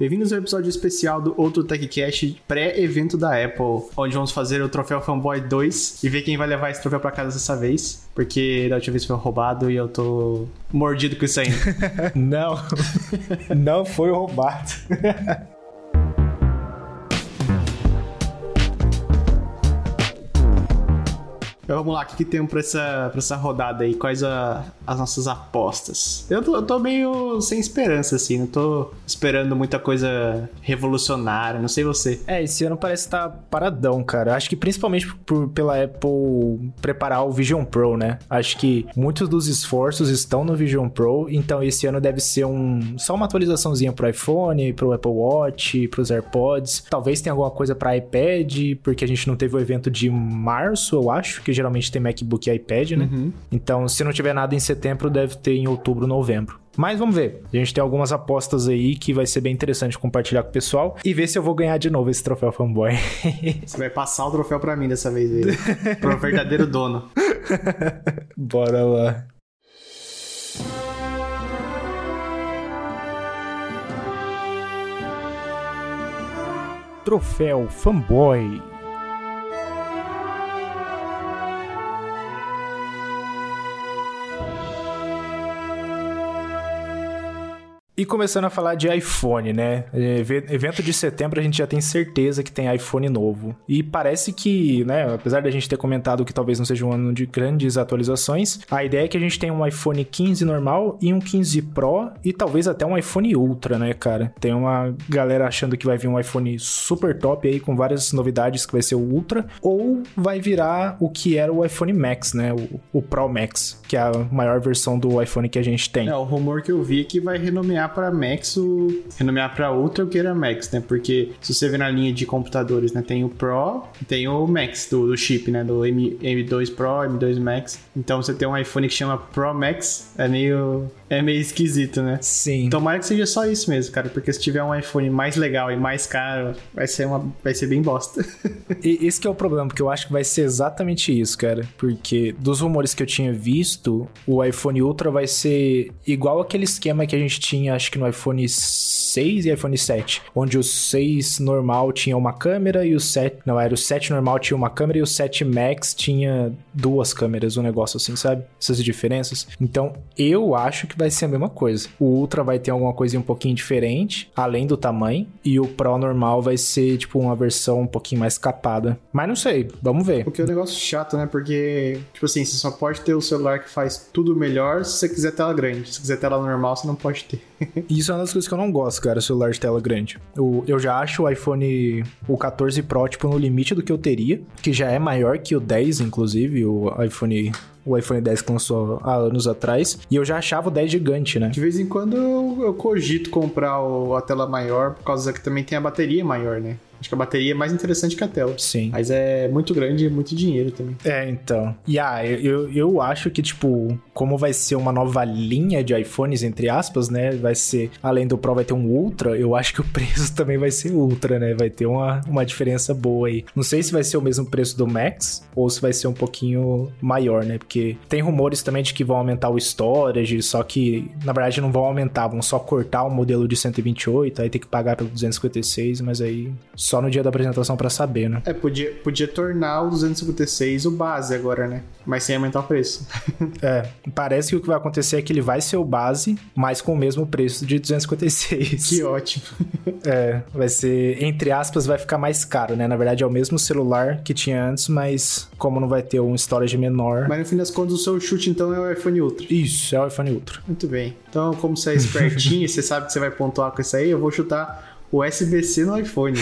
Bem-vindos ao episódio especial do Outro TechCast pré-evento da Apple, onde vamos fazer o troféu Fanboy 2 e ver quem vai levar esse troféu para casa dessa vez, porque da última vez foi roubado e eu tô mordido com isso aí. não, não foi roubado. Então vamos lá, o que, que temos pra essa, pra essa rodada aí? Quais a, as nossas apostas? Eu tô, eu tô meio sem esperança, assim, não tô esperando muita coisa revolucionária, não sei você. É, esse ano parece estar tá paradão, cara. Acho que principalmente por, pela Apple preparar o Vision Pro, né? Acho que muitos dos esforços estão no Vision Pro, então esse ano deve ser um só uma atualizaçãozinha pro iPhone, pro Apple Watch, pros AirPods. Talvez tenha alguma coisa para iPad, porque a gente não teve o evento de março, eu acho, que geralmente tem MacBook e iPad, né? Uhum. Então, se não tiver nada em setembro, deve ter em outubro, novembro. Mas vamos ver. A gente tem algumas apostas aí que vai ser bem interessante compartilhar com o pessoal e ver se eu vou ganhar de novo esse troféu fanboy. Você vai passar o troféu para mim dessa vez aí. Pro verdadeiro dono. Bora lá. Troféu fanboy. E começando a falar de iPhone, né? Evento de setembro a gente já tem certeza que tem iPhone novo. E parece que, né, apesar da gente ter comentado que talvez não seja um ano de grandes atualizações, a ideia é que a gente tem um iPhone 15 normal e um 15 Pro e talvez até um iPhone Ultra, né, cara? Tem uma galera achando que vai vir um iPhone super top aí com várias novidades que vai ser o Ultra ou vai virar o que era o iPhone Max, né? O, o Pro Max, que é a maior versão do iPhone que a gente tem. É, o rumor que eu vi é que vai renomear para Max, o renomear para Ultra, o que era Max, né? Porque se você ver na linha de computadores, né, tem o Pro e tem o Max do, do chip, né, do M, M2 Pro, M2 Max. Então você tem um iPhone que chama Pro Max, é meio é meio esquisito, né? Sim. Tomara que seja só isso mesmo, cara, porque se tiver um iPhone mais legal e mais caro, vai ser uma vai ser bem bosta. e esse que é o problema, porque eu acho que vai ser exatamente isso, cara, porque dos rumores que eu tinha visto, o iPhone Ultra vai ser igual aquele esquema que a gente tinha, acho que no iPhone 6 e iPhone 7, onde o 6 normal tinha uma câmera e o 7, não, era o 7 normal tinha uma câmera e o 7 Max tinha duas câmeras, um negócio assim, sabe? Essas diferenças. Então, eu acho que vai ser a mesma coisa. O Ultra vai ter alguma coisa um pouquinho diferente, além do tamanho, e o Pro normal vai ser tipo uma versão um pouquinho mais capada. Mas não sei, vamos ver. Porque é um negócio chato, né? Porque, tipo assim, você só pode ter o celular que faz tudo melhor se você quiser tela grande. Se quiser tela normal, você não pode ter. Isso é uma das coisas que eu não gosto, cara, celular de tela grande. O, eu já acho o iPhone, o 14 Pro, tipo, no limite do que eu teria, que já é maior que o 10, inclusive, o iPhone o iPhone 10 que lançou há anos atrás, e eu já achava o 10 gigante, né? De vez em quando eu, eu cogito comprar o, a tela maior, por causa que também tem a bateria maior, né? Acho que a bateria é mais interessante que a tela. Sim. Mas é muito grande e muito dinheiro também. É, então. E ah, eu, eu acho que, tipo, como vai ser uma nova linha de iPhones, entre aspas, né? Vai ser, além do Pro, vai ter um Ultra. Eu acho que o preço também vai ser Ultra, né? Vai ter uma, uma diferença boa aí. Não sei se vai ser o mesmo preço do Max ou se vai ser um pouquinho maior, né? Porque tem rumores também de que vão aumentar o storage, só que, na verdade, não vão aumentar, vão só cortar o modelo de 128, aí tem que pagar pelo 256, mas aí só no dia da apresentação para saber, né? É, podia, podia tornar o 256 o base agora, né? Mas sem aumentar o preço. é, parece que o que vai acontecer é que ele vai ser o base, mas com o mesmo preço de 256. Que ótimo. é, vai ser, entre aspas, vai ficar mais caro, né? Na verdade é o mesmo celular que tinha antes, mas como não vai ter um storage menor. Mas no fim das contas, o seu chute então é o iPhone Ultra. Isso, é o iPhone Ultra. Muito bem. Então, como você é espertinho e você sabe que você vai pontuar com isso aí, eu vou chutar USB-C no iPhone.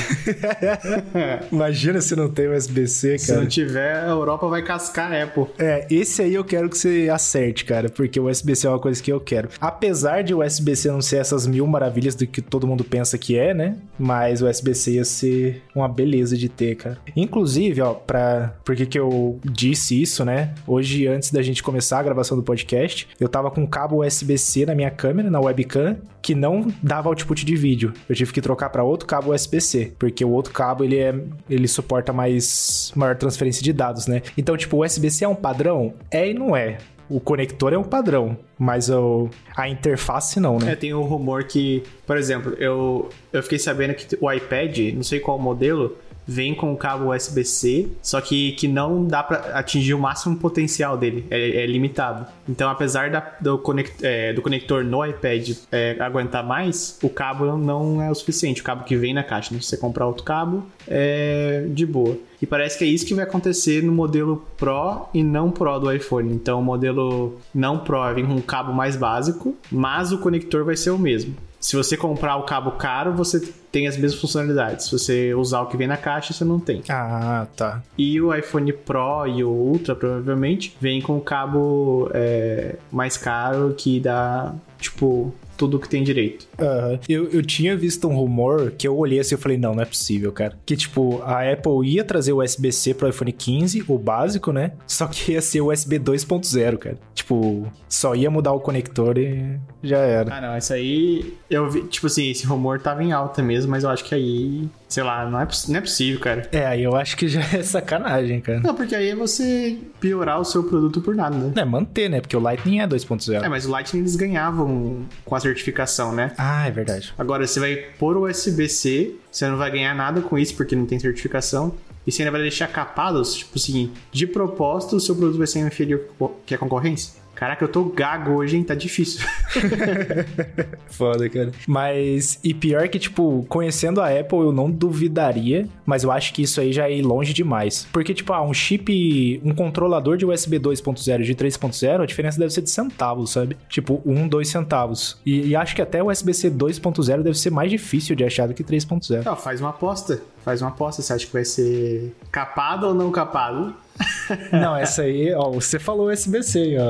Imagina se não tem USB-C, cara. Se não tiver, a Europa vai cascar a Apple. É, esse aí eu quero que você acerte, cara, porque o USB-C é uma coisa que eu quero. Apesar de o USB-C não ser essas mil maravilhas do que todo mundo pensa que é, né? Mas o USB-C ia ser uma beleza de ter, cara. Inclusive, ó, pra... Por que que eu disse isso, né? Hoje, antes da gente começar a gravação do podcast, eu tava com um cabo USB-C na minha câmera, na webcam, que não dava output de vídeo. Eu tive que trocar trocar para outro cabo USB-C, porque o outro cabo ele é ele suporta mais maior transferência de dados, né? Então, tipo, o USB-C é um padrão? É e não é o conector é um padrão, mas o, a interface não, né? É, tem um rumor que, por exemplo, eu, eu fiquei sabendo que o iPad, não sei qual modelo, vem com o cabo USB-C, só que, que não dá para atingir o máximo potencial dele, é, é limitado. Então, apesar da, do, conect, é, do conector no iPad é, aguentar mais, o cabo não é o suficiente, o cabo que vem na caixa. Né? Se você comprar outro cabo, é de boa. E parece que é isso que vai acontecer no modelo Pro e não Pro do iPhone. Então, o modelo não Pro vem com um cabo mais básico, mas o conector vai ser o mesmo. Se você comprar o cabo caro, você tem as mesmas funcionalidades. Se você usar o que vem na caixa, você não tem. Ah, tá. E o iPhone Pro e o Ultra, provavelmente, vem com o cabo é, mais caro que dá, tipo, tudo que tem direito. Uhum. Eu, eu tinha visto um rumor que eu olhei assim e falei, não, não é possível, cara. Que, tipo, a Apple ia trazer o USB-C pro iPhone 15, o básico, né? Só que ia ser o USB 2.0, cara. Tipo, só ia mudar o conector e já era. Ah, não, isso aí... Eu vi, tipo assim, esse rumor tava em alta mesmo, mas eu acho que aí... Sei lá, não é, não é possível, cara. É, aí eu acho que já é sacanagem, cara. Não, porque aí é você piorar o seu produto por nada, né? É, manter, né? Porque o Lightning é 2.0. É, mas o Lightning eles ganhavam com a certificação, né? Ah, é verdade. Agora, você vai pôr o USB-C, você não vai ganhar nada com isso, porque não tem certificação. E você ainda vai deixar capados, tipo assim, de propósito, o seu produto vai ser inferior que a concorrência. Caraca, eu tô gago hoje, hein? Tá difícil. Foda, cara. Mas, e pior que, tipo, conhecendo a Apple, eu não duvidaria, mas eu acho que isso aí já é longe demais. Porque, tipo, ah, um chip, um controlador de USB 2.0 de 3.0, a diferença deve ser de centavos, sabe? Tipo, 1, 2 centavos. E, e acho que até o USB-C 2.0 deve ser mais difícil de achar do que 3.0. Não, faz uma aposta. Faz uma aposta. Você acha que vai ser capado ou não capado? Não, essa aí, ó, você falou SBC, ó.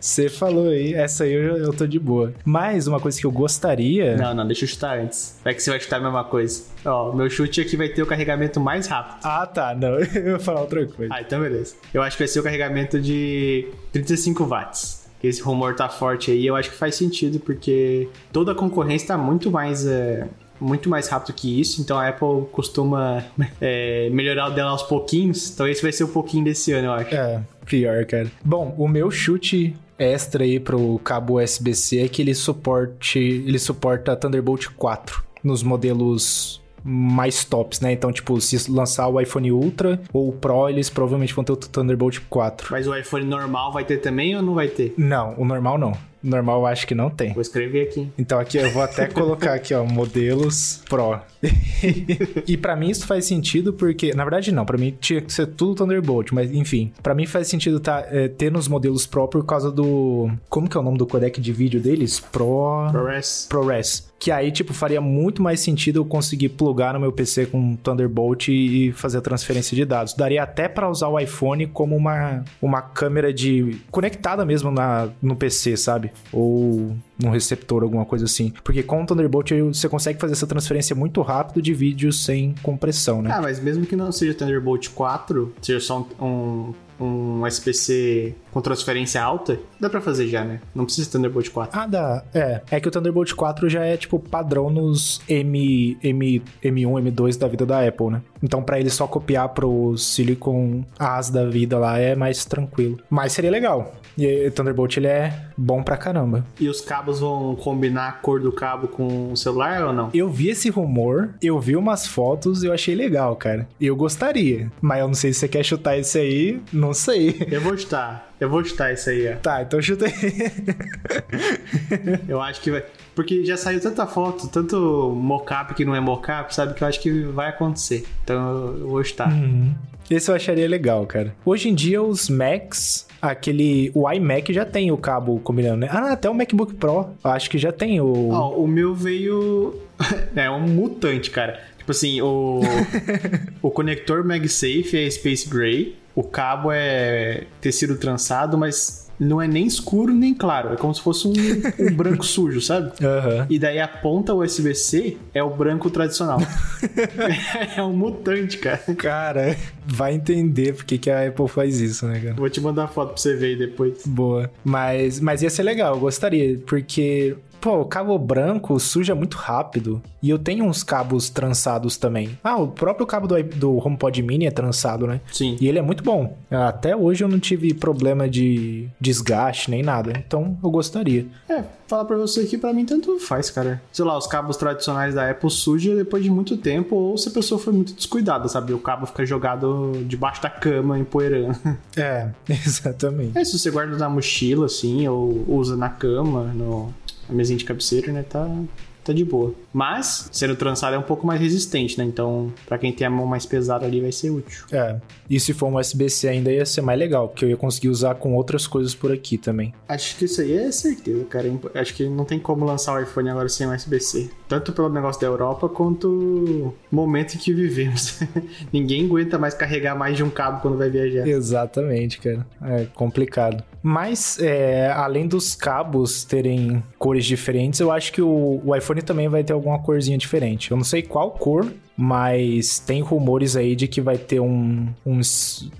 Você falou aí, essa aí eu, eu tô de boa. Mas uma coisa que eu gostaria. Não, não, deixa eu chutar antes. Vai que você vai chutar a mesma coisa. Ó, meu chute aqui vai ter o carregamento mais rápido. Ah, tá, não, eu vou falar outra coisa. Ah, então beleza. Eu acho que vai ser o carregamento de 35 watts esse rumor tá forte aí, eu acho que faz sentido, porque toda a concorrência tá muito mais é, muito mais rápido que isso, então a Apple costuma é, melhorar o dela aos pouquinhos, então esse vai ser o pouquinho desse ano, eu acho. É, pior, cara. Bom, o meu chute extra aí pro cabo USB-C é que ele suporte, ele suporta Thunderbolt 4 nos modelos mais tops, né? Então, tipo, se lançar o iPhone Ultra ou o Pro, eles provavelmente vão ter o Thunderbolt 4. Mas o iPhone normal vai ter também ou não vai ter? Não, o normal não. Normal eu acho que não tem. Vou escrever aqui. Então aqui eu vou até colocar aqui, ó, modelos Pro. e para mim isso faz sentido porque, na verdade não, para mim tinha que ser tudo Thunderbolt, mas enfim, para mim faz sentido tá, é, ter nos modelos Pro por causa do, como que é o nome do codec de vídeo deles? Pro... ProRes. ProRes. Que aí, tipo, faria muito mais sentido eu conseguir plugar no meu PC com Thunderbolt e fazer a transferência de dados. Daria até para usar o iPhone como uma, uma câmera de conectada mesmo na, no PC, sabe? Ou num receptor, alguma coisa assim. Porque com o Thunderbolt você consegue fazer essa transferência muito rápido de vídeo sem compressão, né? Ah, mas mesmo que não seja Thunderbolt 4, seja só um, um, um SPC com transferência alta, dá pra fazer já, né? Não precisa de Thunderbolt 4. Ah, dá. É. É que o Thunderbolt 4 já é, tipo, padrão nos M, M, M1, M2 da vida da Apple, né? Então, para ele só copiar pro Silicon AS da vida lá é mais tranquilo. Mas seria legal. E o Thunderbolt, ele é bom pra caramba. E os cabos vão combinar a cor do cabo com o celular ou não? Eu vi esse rumor, eu vi umas fotos e eu achei legal, cara. Eu gostaria. Mas eu não sei se você quer chutar esse aí, não sei. Eu vou chutar. Eu vou chutar isso aí, ó. Tá, então chuta aí. eu acho que vai. Porque já saiu tanta foto, tanto mocap que não é mocap, sabe? Que eu acho que vai acontecer. Então eu vou chutar. Uhum. Esse eu acharia legal, cara. Hoje em dia, os Macs, aquele. O iMac já tem o cabo combinando, né? Ah, até o MacBook Pro. Acho que já tem o. Oh, o meu veio. é um mutante, cara. Tipo assim, o. o conector MagSafe é Space Gray. O cabo é tecido trançado, mas não é nem escuro nem claro. É como se fosse um, um branco sujo, sabe? Uhum. E daí a ponta USB-C é o branco tradicional. é um mutante, cara. Cara, vai entender porque que a Apple faz isso, né, cara? Vou te mandar foto pra você ver aí depois. Boa. Mas, mas ia ser legal, eu gostaria, porque pô, o cabo branco suja muito rápido. E eu tenho uns cabos trançados também. Ah, o próprio cabo do, do HomePod Mini é trançado, né? Sim. E ele é muito bom. Até hoje eu não tive problema de desgaste nem nada. Então eu gostaria. É, falar pra você que pra mim tanto faz, cara. Sei lá, os cabos tradicionais da Apple sujam depois de muito tempo, ou se a pessoa foi muito descuidada, sabe? O cabo fica jogado debaixo da cama, empoeirando. É, exatamente. É, se você guarda na mochila, assim, ou usa na cama, no, na mesinha de cabeceira, né? Tá, tá de boa. Mas, sendo trançado é um pouco mais resistente, né? Então, pra quem tem a mão mais pesada ali, vai ser útil. É. E se for um USB-C ainda ia ser mais legal, porque eu ia conseguir usar com outras coisas por aqui também. Acho que isso aí é certeza, cara. Acho que não tem como lançar o iPhone agora sem USB-C. Tanto pelo negócio da Europa, quanto o momento em que vivemos. Ninguém aguenta mais carregar mais de um cabo quando vai viajar. Exatamente, cara. É complicado. Mas, é, além dos cabos terem cores diferentes, eu acho que o, o iPhone também vai ter alguma corzinha diferente. Eu não sei qual cor, mas tem rumores aí de que vai ter um, um.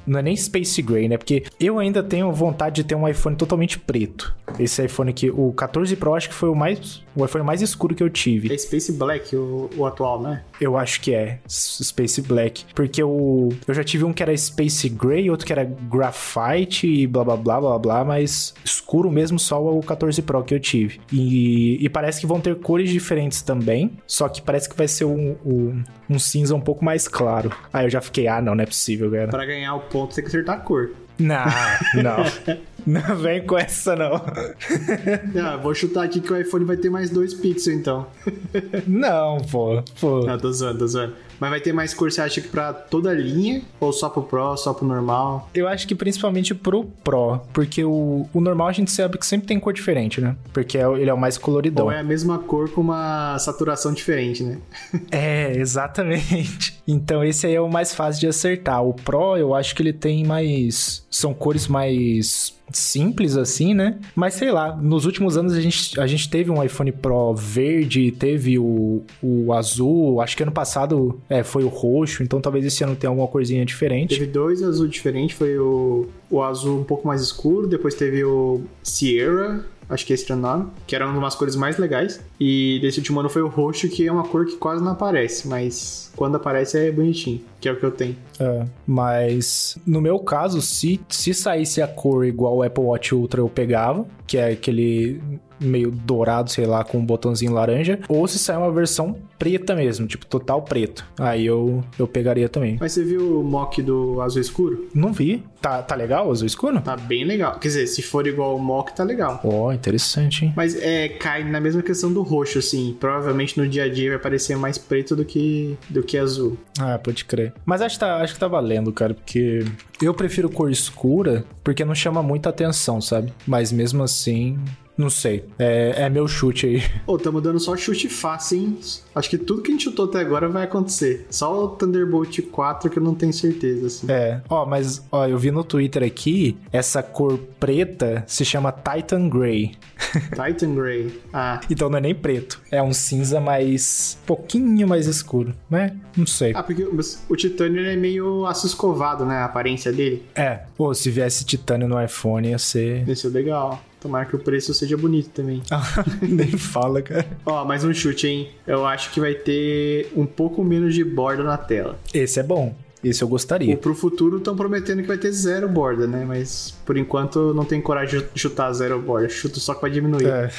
Não é nem Space Gray, né? Porque eu ainda tenho vontade de ter um iPhone totalmente preto. Esse iPhone aqui, o 14 Pro, acho que foi o mais. O iPhone mais escuro que eu tive. É Space Black, o, o atual, né? Eu acho que é Space Black. Porque o, eu já tive um que era Space Gray, outro que era Graphite e blá blá blá blá blá, mas escuro mesmo só o 14 Pro que eu tive. E, e parece que vão ter cores diferentes também. Só que parece que vai ser um, um, um cinza um pouco mais claro. Aí eu já fiquei, ah, não, não é possível, cara. Pra ganhar o ponto, tem que acertar a cor. Não, não. não vem com essa, não. ah, vou chutar aqui que o iPhone vai ter mais dois pixels, então. não, pô. pô. Não, tô zoando, tô zoando. Mas vai ter mais cor, você acha que pra toda a linha? Ou só pro Pro, só pro normal? Eu acho que principalmente pro Pro, porque o, o normal a gente sabe que sempre tem cor diferente, né? Porque é, ele é o mais coloridão. Ou é a mesma cor com uma saturação diferente, né? é, exatamente. Então esse aí é o mais fácil de acertar. O Pro, eu acho que ele tem mais. São cores mais simples assim, né? Mas sei lá, nos últimos anos a gente, a gente teve um iPhone Pro verde, teve o, o azul, acho que ano passado é, foi o roxo, então talvez esse ano tenha alguma corzinha diferente. Teve dois azul diferentes, foi o, o azul um pouco mais escuro, depois teve o Sierra, acho que esse era o nome, que era uma das cores mais legais. E desse último ano foi o roxo, que é uma cor que quase não aparece, mas quando aparece é bonitinho, que é o que eu tenho. É, mas no meu caso, se, se saísse a cor igual o Apple Watch Ultra, eu pegava, que é aquele meio dourado, sei lá, com um botãozinho laranja, ou se sair uma versão preta mesmo, tipo total preto. Aí eu, eu pegaria também. Mas você viu o mock do azul escuro? Não vi. Tá, tá legal o azul escuro? Tá bem legal. Quer dizer, se for igual o mock, tá legal. Ó, oh, interessante, hein? Mas é, cai na mesma questão do roxo, assim. Provavelmente no dia a dia vai parecer mais preto do que, do que azul. Ah, pode crer. Mas acho que, tá, acho que tá valendo, cara, porque eu prefiro cor escura porque não chama muita atenção, sabe? Mas mesmo assim, não sei. É, é meu chute aí. Ô, oh, tamo dando só chute fácil, hein? Acho que tudo que a gente chutou até agora vai acontecer. Só o Thunderbolt 4 que eu não tenho certeza, assim. É. Ó, mas, ó, eu vi no Twitter aqui, essa cor preta se chama Titan Grey. Titan Grey. Ah. Então não é nem preto. É um cinza mais... pouquinho mais escuro, né? Não sei. Ah, porque o titânio é meio aço escovado, né? A aparência dele. É. Pô, se viesse titânio no iPhone ia ser... Ia ser legal. Tomara que o preço seja bonito também. Nem fala, cara. Ó, mais um chute, hein? Eu acho que vai ter um pouco menos de borda na tela. Esse é bom. Esse eu gostaria. Ou pro futuro estão prometendo que vai ter zero borda, né? Mas por enquanto não tem coragem de chutar zero borda. Chuto só que vai diminuir. É.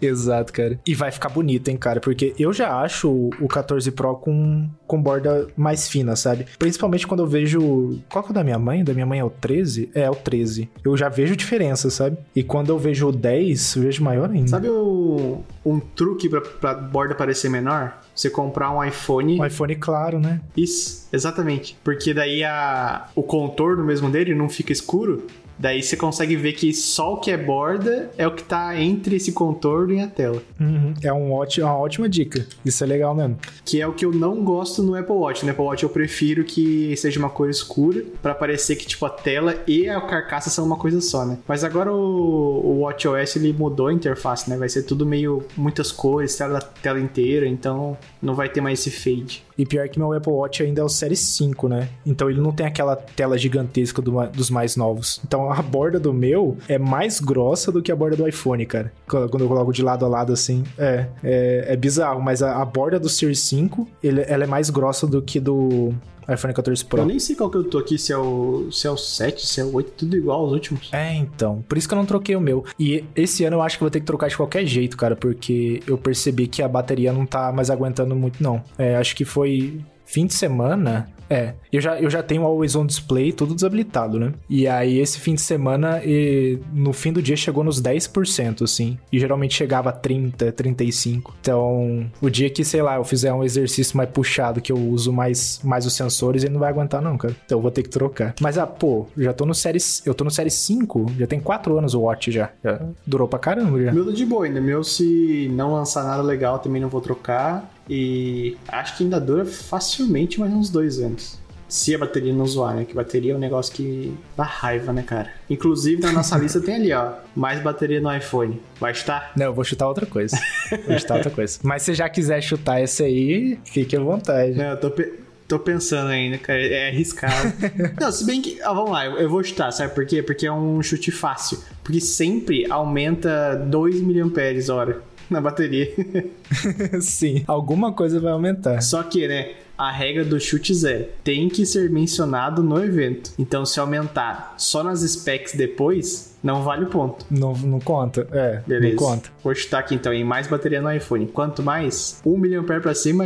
Exato, cara. E vai ficar bonito, hein, cara? Porque eu já acho o 14 Pro com, com borda mais fina, sabe? Principalmente quando eu vejo. Qual que é o da minha mãe? Da minha mãe é o 13? É, é o 13. Eu já vejo diferença, sabe? E quando eu vejo o 10, eu vejo maior ainda. Sabe o, um truque pra, pra borda parecer menor? Você comprar um iPhone. Um iPhone claro, né? Isso, exatamente. Porque daí a, o contorno mesmo dele não fica escuro. Daí você consegue ver que só o que é borda é o que tá entre esse contorno e a tela. Uhum. É um ótimo, uma ótima dica. Isso é legal mesmo. Que é o que eu não gosto no Apple Watch. No Apple Watch eu prefiro que seja uma cor escura para parecer que tipo a tela e a carcaça são uma coisa só, né? Mas agora o, o Watch OS ele mudou a interface, né? Vai ser tudo meio muitas cores, tela tela inteira, então não vai ter mais esse fade. E pior que meu Apple Watch ainda é o Série 5, né? Então ele não tem aquela tela gigantesca do, dos mais novos. Então a borda do meu é mais grossa do que a borda do iPhone, cara. Quando eu coloco de lado a lado assim. É, é, é bizarro, mas a, a borda do Series 5, ele, ela é mais grossa do que do, iPhone 14 Pro. Eu nem sei qual que eu tô aqui, se é o, se é o 7, se é o 8, tudo igual aos últimos. É, então. Por isso que eu não troquei o meu. E esse ano eu acho que vou ter que trocar de qualquer jeito, cara, porque eu percebi que a bateria não tá mais aguentando muito, não. É, acho que foi fim de semana é, eu já, eu já tenho o Always On Display tudo desabilitado, né? E aí esse fim de semana, e, no fim do dia chegou nos 10%, assim. E geralmente chegava a 30, 35. Então, o dia que, sei lá, eu fizer um exercício mais puxado, que eu uso mais, mais os sensores, ele não vai aguentar não, cara. Então eu vou ter que trocar. Mas, ah, pô, já tô no série... Eu tô no série 5, já tem 4 anos o Watch já. Já durou pra caramba já. Meu tá de boa ainda. Meu, se não lançar nada legal, também não vou trocar. E acho que ainda dura facilmente mais uns dois anos. Se a bateria não zoar, né? Que bateria é um negócio que dá raiva, né, cara? Inclusive, na nossa lista tem ali, ó. Mais bateria no iPhone. Vai estar? Não, eu vou chutar outra coisa. Vou chutar outra coisa. Mas se já quiser chutar esse aí, fique à vontade. Não, eu tô, pe tô pensando ainda, cara. É arriscado. não, se bem que. Ah, vamos lá, eu, vou chutar, sabe por quê? Porque é um chute fácil. Porque sempre aumenta 2 mAh hora na bateria. Sim, alguma coisa vai aumentar. Só que, né? A regra do chute zero tem que ser mencionado no evento. Então, se aumentar só nas specs depois, não vale o ponto. Não, não conta, é. Beleza. Não conta. Vou chutar aqui então em mais bateria no iPhone. Quanto mais, 1 milhão pra cima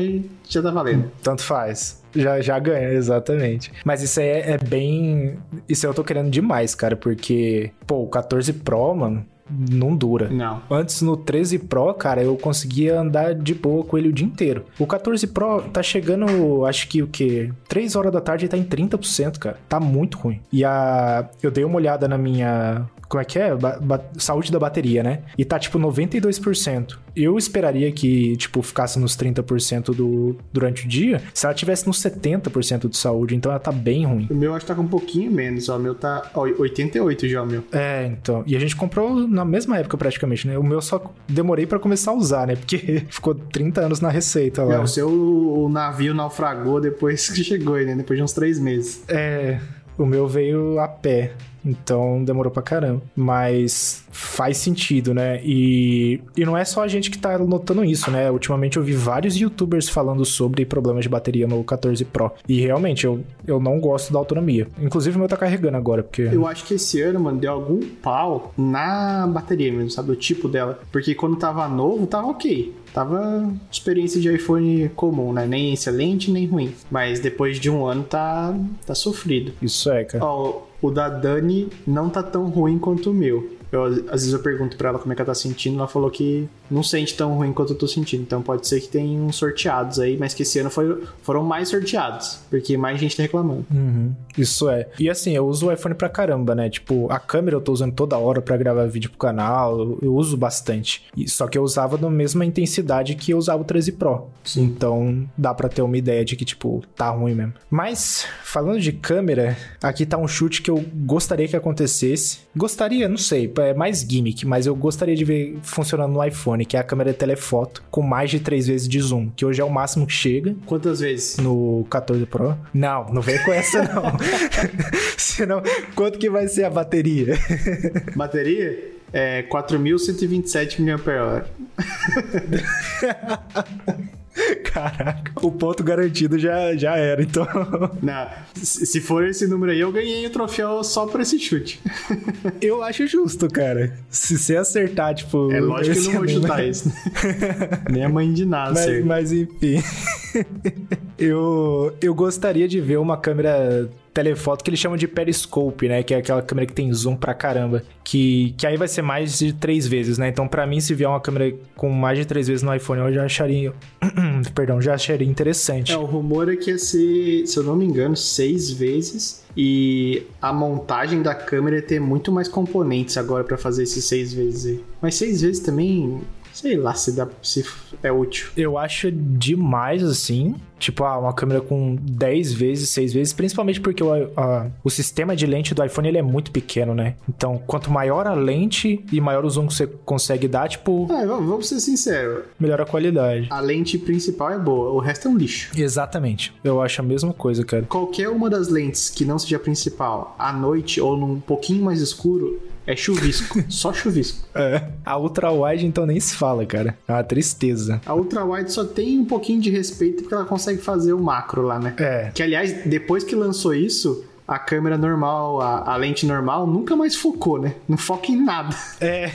já tá valendo. Tanto faz. Já, já ganha, exatamente. Mas isso aí é, é bem. Isso eu tô querendo demais, cara, porque, pô, o 14 Pro, mano, não dura. Não. Antes no 13 Pro, cara, eu conseguia andar de boa com ele o dia inteiro. O 14 Pro tá chegando, acho que o quê? 3 horas da tarde e tá em 30%, cara. Tá muito ruim. E a eu dei uma olhada na minha como é que é? Ba saúde da bateria, né? E tá tipo 92%. Eu esperaria que, tipo, ficasse nos 30% do, durante o dia, se ela tivesse nos 70% de saúde, então ela tá bem ruim. O meu acho que tá com um pouquinho menos, ó. O meu tá ó, 88 já, o meu. É, então. E a gente comprou na mesma época praticamente, né? O meu só demorei para começar a usar, né? Porque ficou 30 anos na receita lá. É, o seu o navio naufragou depois que chegou aí, né? Depois de uns 3 meses. É, o meu veio a pé. Então demorou pra caramba. Mas faz sentido, né? E, e não é só a gente que tá notando isso, né? Ultimamente eu vi vários youtubers falando sobre problemas de bateria no 14 Pro. E realmente, eu, eu não gosto da autonomia. Inclusive o meu tá carregando agora, porque. Eu acho que esse ano, mano, deu algum pau na bateria mesmo, sabe? O tipo dela. Porque quando tava novo, tava ok. Tava experiência de iPhone comum, né? Nem excelente, nem ruim. Mas depois de um ano tá, tá sofrido. Isso é, cara. Ó, o da Dani não tá tão ruim quanto o meu. Eu, às vezes eu pergunto para ela como é que ela tá sentindo, ela falou que não sente tão ruim quanto eu tô sentindo. Então pode ser que tenha uns sorteados aí, mas que esse ano foi, foram mais sorteados, porque mais gente tá reclamando. Uhum, isso é. E assim, eu uso o iPhone pra caramba, né? Tipo, a câmera eu tô usando toda hora para gravar vídeo pro canal, eu, eu uso bastante. E, só que eu usava na mesma intensidade que eu usava o 13 Pro. Sim. Então dá para ter uma ideia de que, tipo, tá ruim mesmo. Mas, falando de câmera, aqui tá um chute que eu gostaria que acontecesse. Gostaria, não sei, é mais gimmick, mas eu gostaria de ver funcionando no iPhone, que é a câmera de telefoto com mais de três vezes de zoom, que hoje é o máximo que chega. Quantas vezes? No 14 Pro? Não, não vem com essa não. Senão, quanto que vai ser a bateria? Bateria? É 4.127 mAh. Caraca, o ponto garantido já, já era, então. Não, se for esse número aí, eu ganhei o troféu só por esse chute. eu acho justo, cara. Se você acertar, tipo. É lógico que eu não vou chutar isso. Nem a mãe de nada, mas, mas enfim. eu, eu gostaria de ver uma câmera telefoto que eles chamam de periscope, né? Que é aquela câmera que tem zoom pra caramba. Que, que aí vai ser mais de três vezes, né? Então, para mim, se vier uma câmera com mais de três vezes no iPhone, eu já acharia. Perdão, já acharia interessante. É, o rumor é que ia ser, se eu não me engano, seis vezes. E a montagem da câmera ia ter muito mais componentes agora para fazer esses seis vezes aí. Mas seis vezes também Sei lá se, dá, se é útil. Eu acho demais, assim. Tipo, ah, uma câmera com 10 vezes, 6 vezes, principalmente porque o, a, o sistema de lente do iPhone ele é muito pequeno, né? Então, quanto maior a lente e maior o zoom que você consegue dar, tipo. É, vamos ser sinceros. Melhora a qualidade. A lente principal é boa, o resto é um lixo. Exatamente. Eu acho a mesma coisa, cara. Qualquer uma das lentes que não seja principal, à noite ou num pouquinho mais escuro, é chuvisco, só chuvisco. É. A ultra wide então nem se fala, cara. É uma tristeza. A ultra wide só tem um pouquinho de respeito porque ela consegue fazer o macro lá, né? É. Que aliás, depois que lançou isso, a câmera normal, a, a lente normal, nunca mais focou, né? Não foca em nada. É.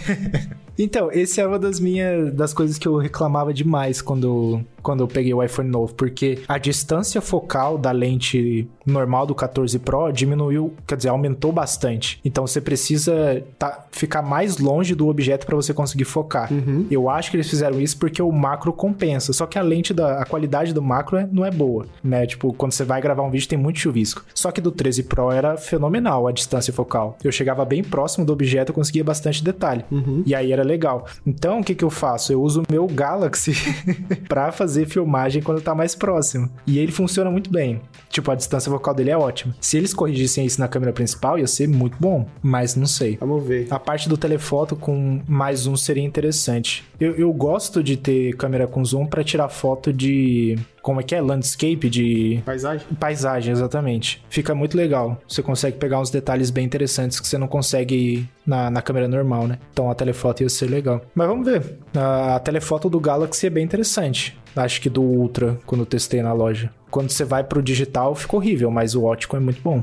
Então, esse é uma das minhas das coisas que eu reclamava demais quando quando eu peguei o iPhone novo, porque a distância focal da lente normal do 14 Pro diminuiu, quer dizer, aumentou bastante. Então você precisa tá, ficar mais longe do objeto para você conseguir focar. Uhum. Eu acho que eles fizeram isso porque o macro compensa, só que a lente da a qualidade do macro é, não é boa, né? Tipo, quando você vai gravar um vídeo tem muito chuvisco. Só que do 13 Pro era fenomenal a distância focal. Eu chegava bem próximo do objeto, eu conseguia bastante detalhe. Uhum. E aí era legal. Então, o que que eu faço? Eu uso o meu Galaxy para fazer filmagem quando tá mais próximo. E ele funciona muito bem. Tipo, a distância focal dele é ótima. Se eles corrigissem isso na câmera principal, ia ser muito bom. Mas não sei. Vamos ver. A parte do telefoto com mais zoom seria interessante. Eu, eu gosto de ter câmera com zoom para tirar foto de. Como é que é? Landscape de. Paisagem? Paisagem, exatamente. Fica muito legal. Você consegue pegar uns detalhes bem interessantes que você não consegue na, na câmera normal, né? Então a telefoto ia ser legal. Mas vamos ver. A, a telefoto do Galaxy é bem interessante. Acho que do Ultra, quando eu testei na loja. Quando você vai pro digital, fica horrível, mas o ótico é muito bom.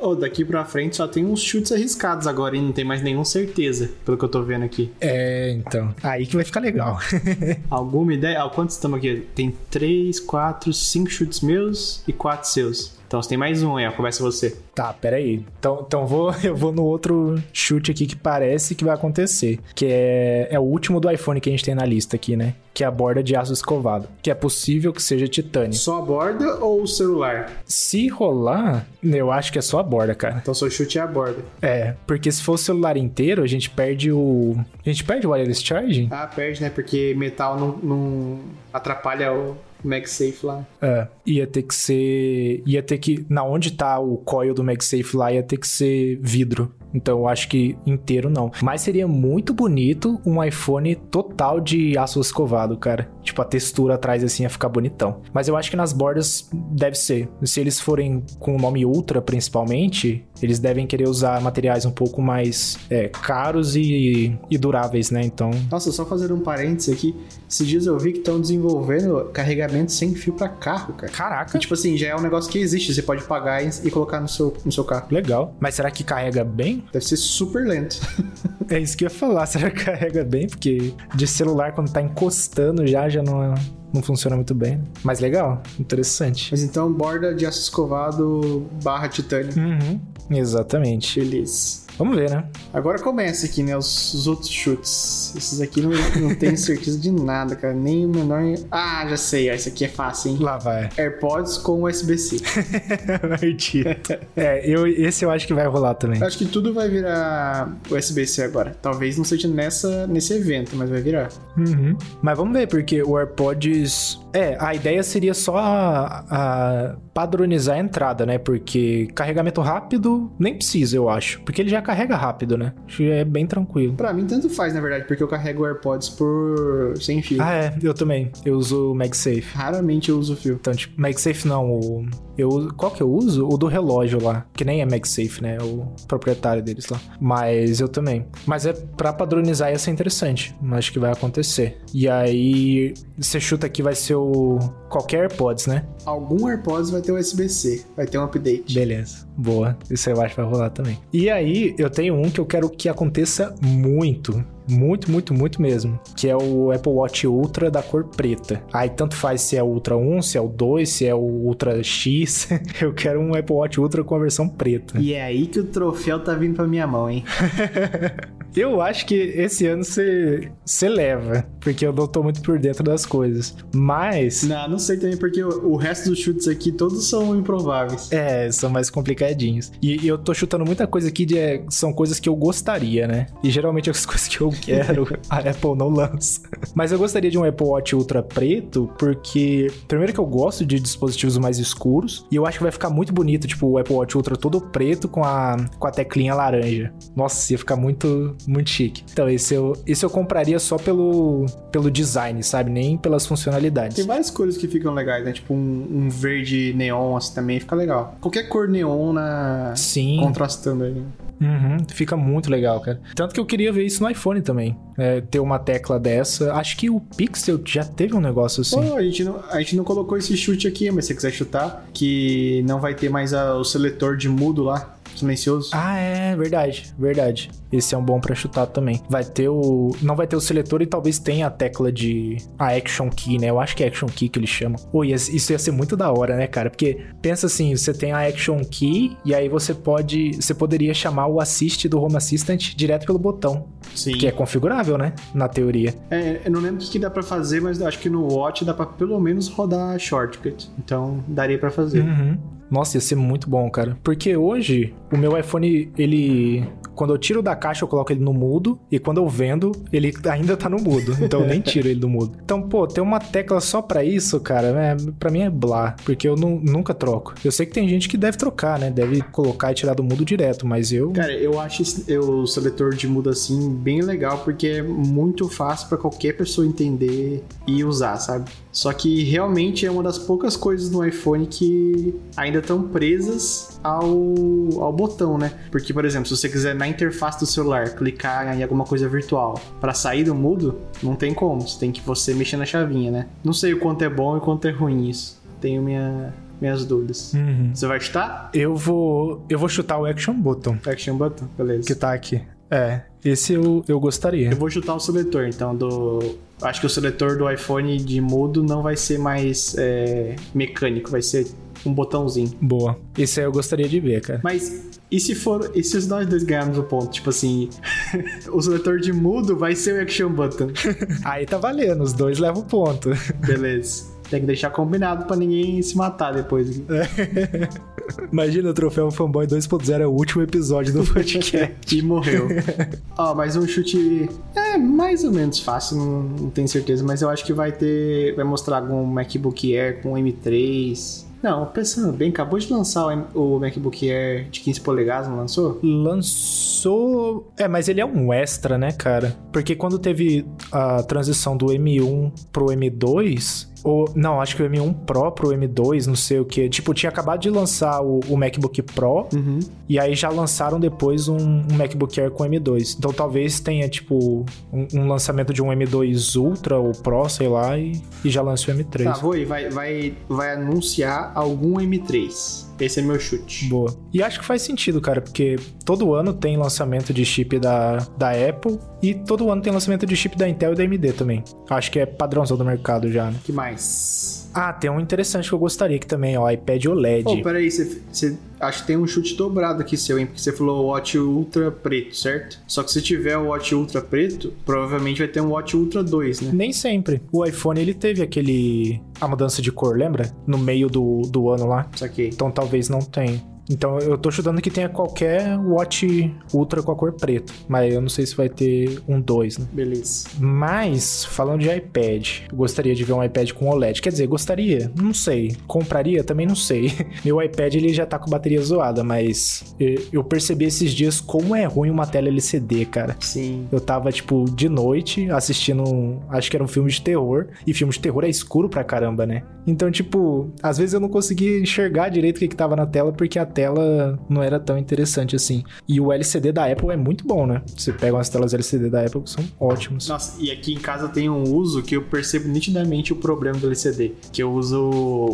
Oh, daqui pra frente só tem uns chutes arriscados agora e não tem mais nenhuma certeza, pelo que eu tô vendo aqui. É, então. Aí que vai ficar legal. Alguma ideia? Ah, quantos estamos aqui? Tem três, quatro, cinco chutes meus e quatro seus. Então você tem mais um aí, ó. Começa você. Tá, peraí. Então, então vou, eu vou no outro chute aqui que parece que vai acontecer. Que é, é o último do iPhone que a gente tem na lista aqui, né? Que é a borda de aço escovado. Que é possível que seja titânio. Só a borda ou o celular? Se rolar, eu acho que é só a borda, cara. Então seu chute é a borda. É, porque se for o celular inteiro, a gente perde o. A gente perde o wireless charging? Ah, perde, né? Porque metal não, não atrapalha o MagSafe lá. É, ia ter que ser. Ia ter que. Na onde tá o coil do MagSafe lá, ia ter que ser vidro. Então eu acho que inteiro não. Mas seria muito bonito um iPhone total de aço escovado, cara. Tipo, a textura atrás assim ia ficar bonitão. Mas eu acho que nas bordas deve ser. Se eles forem com o nome Ultra, principalmente, eles devem querer usar materiais um pouco mais é, caros e, e duráveis, né? Então. Nossa, só fazer um parênteses aqui. Esses dias eu vi que estão desenvolvendo carregamento sem fio para carro, cara. Caraca. E, tipo assim, já é um negócio que existe. Você pode pagar e, colocar no seu, no seu carro. Legal. Mas será que carrega bem? Deve ser super lento. É isso que eu ia falar. Será que carrega bem? Porque de celular, quando tá encostando já, já não, é- não funciona muito bem. Mas legal, interessante. Mas então, borda de aço escovado barra titânio. Uhum, exatamente. Beleza. Vamos ver, né? Agora começa aqui, né? Os, os outros chutes. Esses aqui não, não tenho certeza de nada, cara. Nem o menor. Ah, já sei. Esse aqui é fácil, hein? Lá vai. AirPods com USB-C. Mentira. é, eu, esse eu acho que vai rolar também. Eu acho que tudo vai virar USB-C agora. Talvez não seja nessa, nesse evento, mas vai virar. Uhum. Mas vamos ver, porque o AirPods. É, a ideia seria só a, a padronizar a entrada, né? Porque carregamento rápido nem precisa, eu acho. Porque ele já carrega rápido, né? É bem tranquilo. Pra mim, tanto faz, na verdade, porque eu carrego o AirPods por sem fio. Ah, é, eu também. Eu uso o MagSafe. Raramente eu uso fio. Então, tipo, MagSafe não, o. Eu, uso- qual que eu uso? O do relógio lá, que nem é MagSafe, né? O proprietário deles lá. Mas eu também. Mas é pra padronizar ia ser interessante. Acho que vai acontecer. E aí, você chuta que vai ser o. Qualquer AirPods, né? Algum AirPods vai ter USB-C. Vai ter um update. Beleza. Boa. Isso eu acho que vai rolar também. E aí, eu tenho um que eu quero que aconteça muito. Muito, muito, muito mesmo. Que é o Apple Watch Ultra da cor preta. Aí tanto faz se é o Ultra 1, se é o 2, se é o Ultra X. eu quero um Apple Watch Ultra com a versão preta. E é aí que o troféu tá vindo pra minha mão, hein? Eu acho que esse ano você leva, porque eu não tô muito por dentro das coisas. Mas. Não, não sei também, porque o, o resto dos chutes aqui todos são improváveis. É, são mais complicadinhos. E, e eu tô chutando muita coisa aqui de. É, são coisas que eu gostaria, né? E geralmente as coisas que eu quero, a Apple não lança. Mas eu gostaria de um Apple Watch Ultra preto, porque. Primeiro que eu gosto de dispositivos mais escuros. E eu acho que vai ficar muito bonito, tipo, o Apple Watch Ultra todo preto com a, com a teclinha laranja. Nossa, ia ficar muito, muito chique. Então, esse eu, esse eu compraria só pelo, pelo design, sabe? Nem pelas funcionalidades. Tem várias cores que ficam legais, né? Tipo um, um verde neon assim também fica legal. Qualquer cor neon na... Sim. contrastando aí. Uhum, fica muito legal, cara. Tanto que eu queria ver isso no iPhone também. É, ter uma tecla dessa. Acho que o Pixel já teve um negócio assim. Pô, a, gente não, a gente não colocou esse chute aqui, mas se você quiser chutar, que não vai ter mais a, o seletor de mudo lá silencioso. Ah, é, verdade, verdade. Esse é um bom para chutar também. Vai ter o. Não vai ter o seletor e talvez tenha a tecla de. A Action Key, né? Eu acho que é Action Key que eles chamam. Pô, isso ia ser muito da hora, né, cara? Porque pensa assim: você tem a Action Key e aí você pode. Você poderia chamar o Assist do Home Assistant direto pelo botão. Sim. Que é configurável, né? Na teoria. É, eu não lembro o que dá para fazer, mas acho que no Watch dá pra pelo menos rodar shortcut. Então daria para fazer. Uhum. Nossa, ia ser muito bom, cara. Porque hoje, o meu iPhone, ele. Quando eu tiro da caixa, eu coloco ele no mudo. E quando eu vendo, ele ainda tá no mudo. Então eu nem tiro ele do mudo. Então, pô, ter uma tecla só pra isso, cara, é, pra mim é blá. Porque eu não, nunca troco. Eu sei que tem gente que deve trocar, né? Deve colocar e tirar do mudo direto, mas eu. Cara, eu acho o seletor de mudo assim bem legal. Porque é muito fácil para qualquer pessoa entender e usar, sabe? Só que realmente é uma das poucas coisas no iPhone que ainda estão presas ao, ao botão, né? Porque, por exemplo, se você quiser na interface do celular clicar em alguma coisa virtual para sair do mudo, não tem como. Você tem que você mexer na chavinha, né? Não sei o quanto é bom e o quanto é ruim isso. Tenho minha, minhas dúvidas. Uhum. Você vai chutar? Eu vou, eu vou chutar o Action Button. Action Button, beleza. Que tá aqui. É, esse eu, eu gostaria. Eu vou chutar o seletor, então, do. Acho que o seletor do iPhone de mudo não vai ser mais é, mecânico, vai ser um botãozinho. Boa. Esse aí eu gostaria de ver, cara. Mas e se for. E se nós dois ganharmos o ponto? Tipo assim, o seletor de mudo vai ser o action button. aí tá valendo, os dois levam o ponto. Beleza. Tem que deixar combinado pra ninguém se matar depois. Imagina o troféu Fanboy 2.0 é o último episódio do podcast. e morreu. Ó, mais um chute. É mais ou menos fácil, não, não tenho certeza, mas eu acho que vai ter. Vai mostrar algum MacBook Air com M3. Não, pensando bem, acabou de lançar o MacBook Air de 15 polegadas, não lançou? Lançou. É, mas ele é um extra, né, cara? Porque quando teve a transição do M1 pro M2, ou, não, acho que o M1 Pro pro M2, não sei o que. Tipo, tinha acabado de lançar o, o MacBook Pro. Uhum. E aí já lançaram depois um, um, MacBook Air com M2. Então talvez tenha, tipo, um, um, lançamento de um M2 Ultra ou Pro, sei lá, e, e já lance o M3. Tá, vou vai, vai, vai anunciar algum M3. Esse é meu chute. Boa. E acho que faz sentido, cara, porque todo ano tem lançamento de chip da, da Apple e todo ano tem lançamento de chip da Intel e da AMD também. Acho que é padrãozão do mercado já, né? que mais? Ah, tem um interessante que eu gostaria aqui também, ó, iPad OLED. Oh, peraí, você, acho que tem um chute dobrado aqui seu, hein? Porque você falou Watch Ultra preto, certo? Só que se tiver o Watch Ultra preto, provavelmente vai ter um Watch Ultra 2, né? Nem sempre. O iPhone, ele teve aquele... a mudança de cor, lembra? No meio do, do ano lá. Saquei. Então talvez não tenha. Então eu tô chutando que tenha qualquer Watch Ultra com a cor preta. Mas eu não sei se vai ter um 2, né? Beleza. Mas, falando de iPad, eu gostaria de ver um iPad com OLED. Quer dizer, gostaria? Não sei. Compraria? Também não sei. Meu iPad ele já tá com bateria zoada, mas eu percebi esses dias como é ruim uma tela LCD, cara. Sim. Eu tava, tipo, de noite assistindo. Acho que era um filme de terror. E filme de terror é escuro pra caramba, né? Então, tipo, às vezes eu não conseguia enxergar direito o que, que tava na tela porque a tela não era tão interessante assim. E o LCD da Apple é muito bom, né? Você pega umas telas LCD da Apple que são ótimas. Nossa, e aqui em casa tem um uso que eu percebo nitidamente o problema do LCD, que eu uso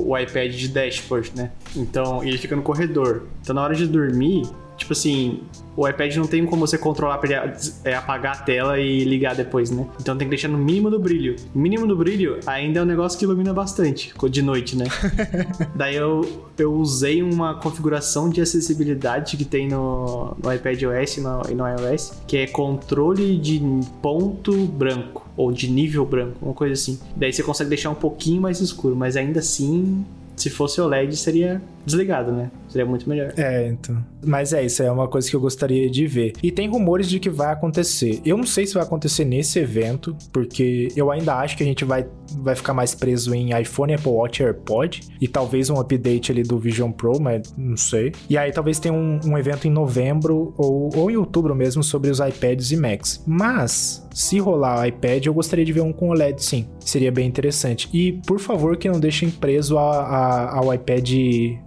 o iPad de dashboard, né? Então, ele fica no corredor. Então, na hora de dormir, tipo assim, o iPad não tem como você controlar pra ele é, apagar a tela e ligar depois, né? Então tem que deixar no mínimo do brilho. O mínimo do brilho ainda é um negócio que ilumina bastante de noite, né? Daí eu, eu usei uma configuração de acessibilidade que tem no, no iPad OS e no, e no iOS, que é controle de ponto branco ou de nível branco, uma coisa assim. Daí você consegue deixar um pouquinho mais escuro, mas ainda assim se fosse OLED, seria desligado, né? Seria muito melhor. É, então. Mas é, isso é uma coisa que eu gostaria de ver. E tem rumores de que vai acontecer. Eu não sei se vai acontecer nesse evento, porque eu ainda acho que a gente vai, vai ficar mais preso em iPhone, Apple Watch e AirPod. E talvez um update ali do Vision Pro, mas não sei. E aí talvez tenha um, um evento em novembro ou, ou em outubro mesmo sobre os iPads e Macs. Mas, se rolar iPad, eu gostaria de ver um com OLED sim. Seria bem interessante. E, por favor, que não deixem preso a, a, iPad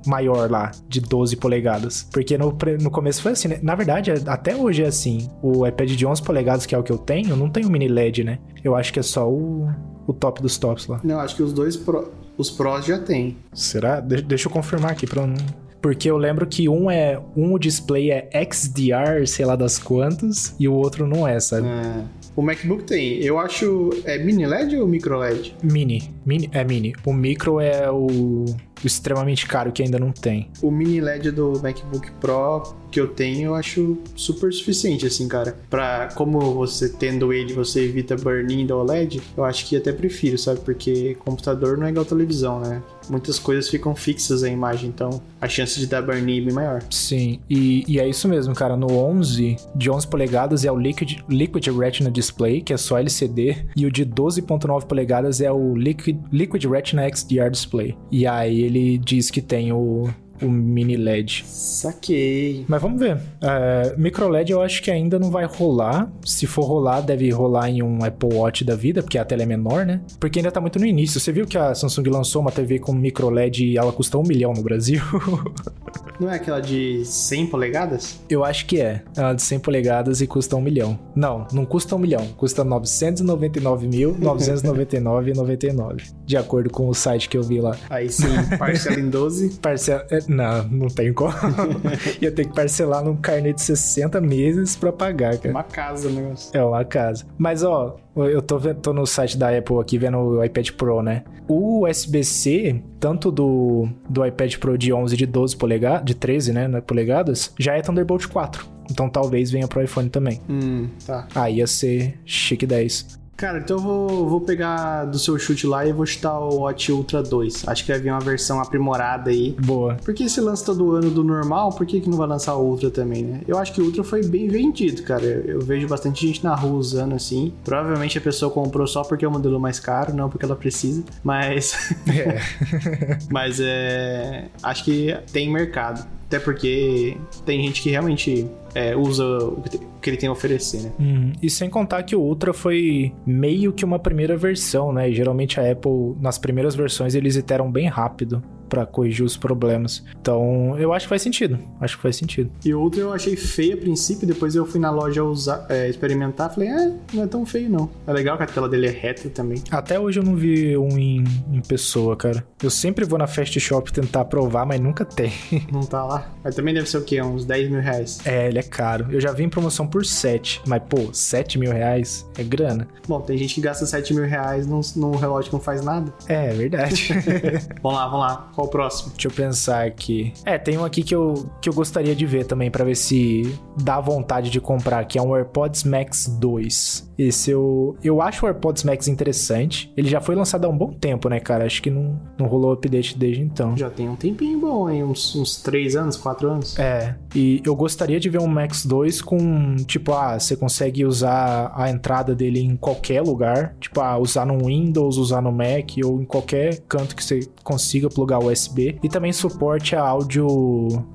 maior lá, de 12 polegadas. Porque no, no começo foi assim, né? Na verdade, até hoje é assim. O iPad de 11 polegadas, que é o que eu tenho, não tem o mini LED, né? Eu acho que é só o, o top dos tops lá. Não, acho que os dois Pro, os Pros já tem. Será? De deixa eu confirmar aqui pra não... Porque eu lembro que um é. Um o display é XDR, sei lá das quantas, e o outro não é, sabe? É. O MacBook tem. Eu acho. É mini LED ou micro LED? Mini. mini é mini. O micro é o extremamente caro que ainda não tem. O mini LED do MacBook Pro que eu tenho, eu acho super suficiente, assim, cara. Pra, como você tendo ele, você evita burn-in da OLED, eu acho que até prefiro, sabe? Porque computador não é igual televisão, né? Muitas coisas ficam fixas a imagem, então a chance de dar burn-in é bem maior. Sim, e, e, é isso mesmo, cara. No 11, de 11 polegadas é o Liquid, Liquid Retina Display, que é só LCD, e o de 12.9 polegadas é o Liquid, Liquid Retina XDR Display. E aí ele diz que tem o o mini LED. Saquei. Mas vamos ver. É, micro LED eu acho que ainda não vai rolar. Se for rolar, deve rolar em um Apple Watch da vida, porque a tela é menor, né? Porque ainda tá muito no início. Você viu que a Samsung lançou uma TV com micro LED e ela custa um milhão no Brasil? não é aquela de 100 polegadas? Eu acho que é. Ela de 100 polegadas e custa um milhão. Não, não custa um milhão. Custa 999.999,99. De acordo com o site que eu vi lá. Aí sim, parcela em 12. Parcela... É, não, não tem como. Ia ter que parcelar num carnê de 60 meses pra pagar, cara. Uma casa o negócio. É uma casa. Mas, ó, eu tô, vendo, tô no site da Apple aqui vendo o iPad Pro, né? O USB-C, tanto do, do iPad Pro de 11 e de 12 polegadas, de 13, né, polegadas, já é Thunderbolt 4. Então talvez venha pro iPhone também. Hum, tá. Aí ia ser chique 10. Cara, então eu vou, vou pegar do seu chute lá e vou chutar o Watch Ultra 2. Acho que vai vir uma versão aprimorada aí. Boa. Porque se lança todo ano do normal, por que, que não vai lançar o Ultra também, né? Eu acho que o Ultra foi bem vendido, cara. Eu, vejo bastante gente na rua usando assim. Provavelmente a pessoa comprou só porque é o modelo mais caro, não porque ela precisa. Mas. É. Mas é. Acho que tem mercado. Até porque tem gente que realmente é, usa o que ele tem a oferecer, né? Hum, e sem contar que o Ultra foi meio que uma primeira versão, né? E geralmente a Apple, nas primeiras versões, eles iteram bem rápido para corrigir os problemas. Então, eu acho que faz sentido. Acho que faz sentido. E outro eu achei feio a princípio, depois eu fui na loja usar, é, experimentar, falei, é, não é tão feio não. É legal que a tela dele é reta também. Até hoje eu não vi um em, em pessoa, cara. Eu sempre vou na Fast Shop tentar provar, mas nunca tem. Não tá lá? Mas também deve ser o quê? Uns 10 mil reais. É, ele é caro. Eu já vi em promoção por 7, mas pô, 7 mil reais é grana. Bom, tem gente que gasta 7 mil reais num, num relógio que não faz nada. É, é verdade. vamos lá, vamos lá. Qual o próximo? Deixa eu pensar aqui. É, tem um aqui que eu, que eu gostaria de ver também para ver se dá vontade de comprar, que é um AirPods Max 2. Esse eu, eu acho o AirPods Max interessante. Ele já foi lançado há um bom tempo, né, cara? Acho que não, não rolou update desde então. Já tem um tempinho bom, hein? Uns, uns 3 anos, 4 anos. É. E eu gostaria de ver um Max 2 com, tipo, ah, você consegue usar a entrada dele em qualquer lugar. Tipo, ah, usar no Windows, usar no Mac ou em qualquer canto que você consiga plugar USB. E também suporte a áudio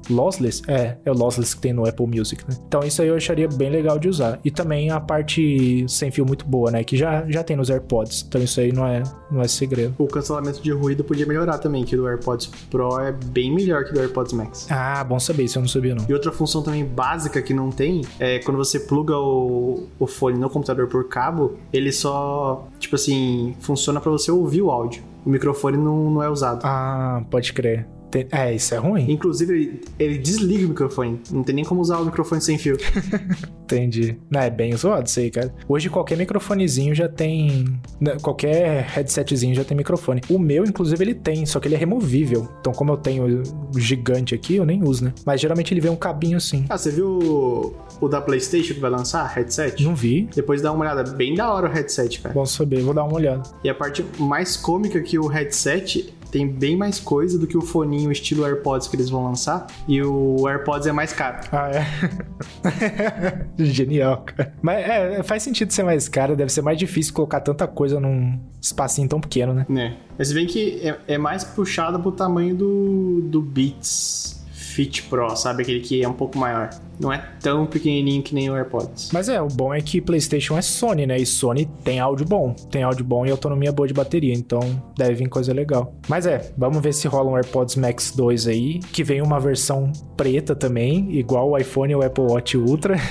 lossless. É, é o lossless que tem no Apple Music, né? Então isso aí eu acharia bem legal de usar. E também a parte sem fio muito boa, né? Que já, já tem nos AirPods. Então isso aí não é, não é segredo. O cancelamento de ruído podia melhorar também, que do AirPods Pro é bem melhor que do AirPods Max. Ah, bom saber, isso eu não sabia não. E outra função também básica que não tem é quando você pluga o, o fone no computador por cabo, ele só, tipo assim, funciona para você ouvir o áudio o microfone não, não é usado. Ah, pode crer. Tem- É, isso é ruim. Inclusive, ele, ele desliga o microfone. Não tem nem como usar o microfone sem fio. Entendi. Não, é bem zoado isso aí, cara. Hoje qualquer microfonezinho já tem. né, Qualquer headsetzinho já tem microfone. O meu, inclusive, ele tem, só que ele é removível. Então, como eu tenho o gigante aqui, eu nem uso, né? Mas geralmente ele vem um cabinho assim. Ah, você viu o, o da PlayStation que vai lançar? Headset? Não vi. Depois dá uma olhada. Bem da hora o headset, cara. Bom saber, vou dar uma olhada. E a parte mais cômica que o headset tem bem mais coisa do que o foninho estilo AirPods que eles vão lançar. E o AirPods é mais caro. Ah, é. Genial, cara. Mas é, faz sentido ser mais caro, deve ser mais difícil colocar tanta coisa num espacinho tão pequeno, né? Né? Mas se bem que é, é mais puxado pro tamanho do, do Beats Fit Pro, sabe? Aquele que é um pouco maior. Não é tão pequenininho que nem o AirPods. Mas é, o bom é que PlayStation é Sony, né? E Sony tem áudio bom. Tem áudio bom e autonomia boa de bateria. Então deve vir coisa legal. Mas é, vamos ver se rola um AirPods Max 2 aí. Que vem uma versão preta também, igual o iPhone e o Apple Watch Ultra.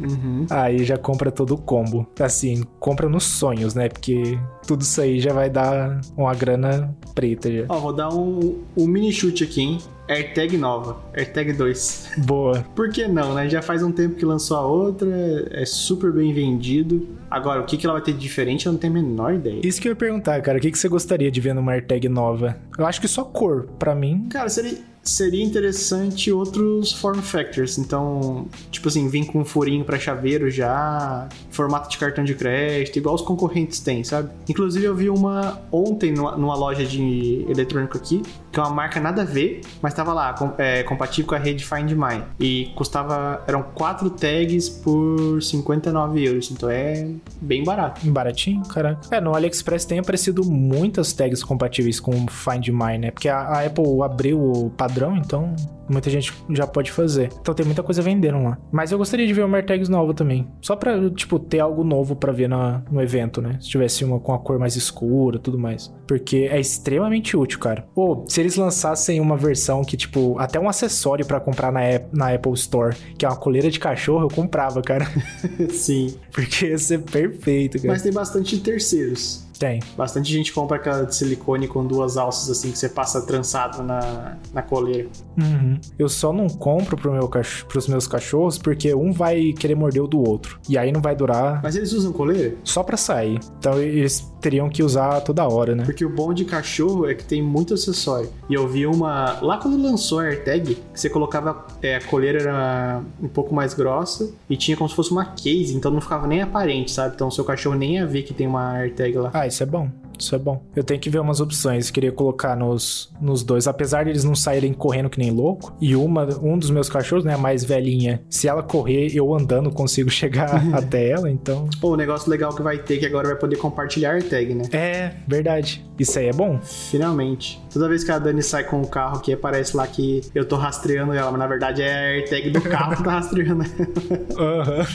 Uhum. aí já compra todo o combo. Assim, compra nos sonhos, né? Porque tudo isso aí já vai dar uma grana preta já. Ó, vou dar um, um mini chute aqui, hein? AirTag nova, AirTag 2. Boa. Por que não, né? Já faz um tempo que lançou a outra, é super bem vendido. Agora, o que, que ela vai ter de diferente, eu não tenho a menor ideia. Isso que eu ia perguntar, cara. O que, que você gostaria de ver numa AirTag nova? Eu acho que só cor. Pra mim, Cara, seria, seria interessante outros form factors. Então, tipo assim, vir com um furinho pra chaveiro já, formato de cartão de crédito, igual os concorrentes têm, sabe? Inclusive, eu vi uma ontem numa, loja de eletrônico aqui, que é uma marca nada a ver, mas tava lá, é, compatível com a rede Find My. E custava, eram quatro tags por 59 euros. Então é bem barato. Baratinho, caraca. É, no AliExpress tem aparecido muitas tags compatíveis com Find My, né? Porque a, a Apple abriu o padrão, então muita gente já pode fazer. Então tem muita coisa vendendo lá. Mas eu gostaria de ver uma AirTags nova também. Só pra, tipo, ter algo novo pra ver na, no evento, né? Se tivesse uma com a cor mais escura tudo mais. Porque é extremamente útil, cara. Ou, se eles lançassem uma versão que, tipo, até um acessório pra comprar na, na Apple Store, que é uma coleira de cachorro, eu comprava, cara. Sim. Porque ia ser perfeito, cara. Mas tem bastante terceiros. Tem. Bastante gente compra aquela de silicone com duas alças assim que você passa trançado na, na coleira. Uhum. Eu só não compro pro meu cach... pros meus cachorros porque um vai querer morder o do outro. E aí não vai durar Mas eles usam coleira? só pra sair. Então eles teriam que usar toda hora, né? Porque o bom de cachorro é que tem muito acessório. E eu vi uma. Lá quando lançou a AirTag, que você colocava. É, a coleira era um pouco mais grossa e tinha como se fosse uma case, então não ficava nem aparente, sabe? Então o seu cachorro nem ia ver que tem uma AirTag lá. Ah, isso é bom. Isso é bom. Eu tenho que ver umas opções. Queria colocar nos, nos dois. Apesar de eles não saírem correndo que nem louco. E uma, um dos meus cachorros, né, a mais velhinha, se ela correr, eu andando consigo chegar até ela, então. Pô, o negócio legal que vai ter que agora vai poder compartilhar a AirTag, né? É, verdade. Isso aí é bom. Finalmente. Toda vez que a Dani sai com o carro aqui, aparece lá que eu tô rastreando ela, mas na verdade é a AirTag do carro que tá rastreando ela. Aham.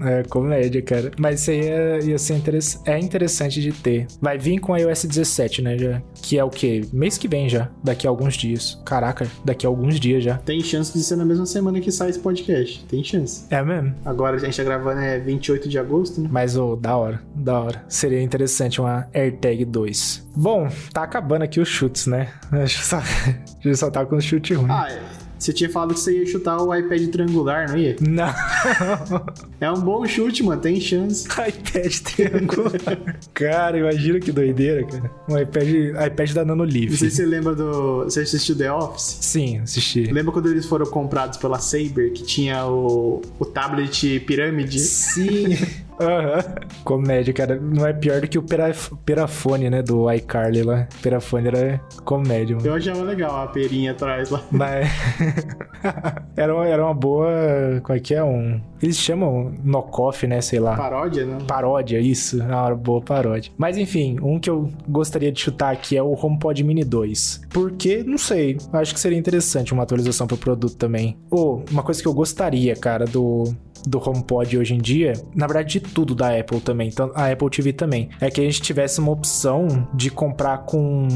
é, comédia, cara. Mas isso aí é, ia ser interess- é interessante de ter. Vai vir com a iOS 17, né? Já, que é o quê? Mês que vem já. Daqui a alguns dias. Caraca, daqui a alguns dias já. Tem chance de ser na mesma semana que sai esse podcast. Tem chance. É mesmo? Agora a gente tá gravando é 28 de agosto, né? Mas, ô, da hora, da hora. Seria interessante uma AirTag 2. Bom, tá acabando aqui os chutes, né? Acho que só, a gente só tá com os chutes ruins. Ah, é. Você tinha falado que você ia chutar o iPad triangular, não ia? Não. É um bom chute, mano. Tem chance. iPad triangular. cara, imagina que doideira, cara. Um iPad, iPad da Não sei se você lembra do. Você assistiu The Office? Sim, assisti. Lembra quando eles foram comprados pela Saber, que tinha o, o tablet pirâmide? Sim. Aham. Comédia, cara. Não é pior do que o peraf- perafone, né? Do iCarly lá. Perafone era comédia, mano. Eu achava legal a perinha atrás lá. Mas. era, uma, era uma boa. Como é que é? Um. Eles chamam knockoff, né? Sei lá. Paródia, né? Paródia, isso. Uma boa paródia. Mas enfim, um que eu gostaria de chutar aqui é o HomePod Mini 2. Porque, não sei, acho que seria interessante uma atualização pro produto também. Ou, uma coisa que eu gostaria, cara, do, do HomePod hoje em dia, na verdade de tudo da Apple também, então a Apple TV também, é que a gente tivesse uma opção de comprar com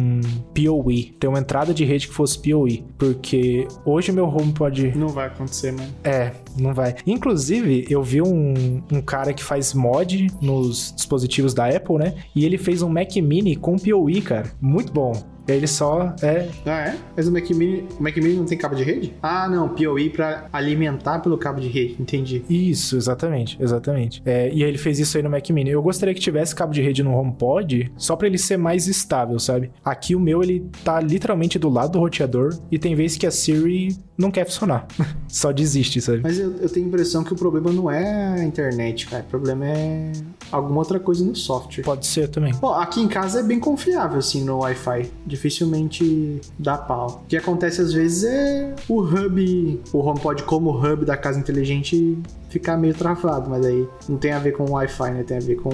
PoE, ter uma entrada de rede que fosse PoE, porque hoje meu HomePod Não vai acontecer, mano. é, não vai. Inclusive, eu vi um, um cara que faz mod nos dispositivos da Apple, né? E ele fez um Mac Mini com PoE, cara. Muito bom. E aí ele só é. Ah, é? Mas o Mac Mini, o Mac Mini não tem cabo de rede? Ah, não, PoE pra alimentar pelo cabo de rede, entendi. Isso, exatamente, exatamente. É, e aí ele fez isso aí no Mac Mini. Eu gostaria que tivesse cabo de rede no HomePod, só pra ele ser mais estável, sabe? Aqui o meu, ele tá literalmente do lado do roteador, e tem vezes que a Siri não quer funcionar. só desiste, sabe? Mas eu, eu tenho a impressão que o problema não é a internet, cara. O problema é alguma outra coisa no software. Pode ser também. Bom, aqui em casa é bem confiável, assim, no Wi-Fi. Dificilmente dá pau. O que acontece às vezes é o hub, o HomePod como hub da casa inteligente ficar meio travado, mas aí não tem a ver com o Wi-Fi, né? Tem a ver com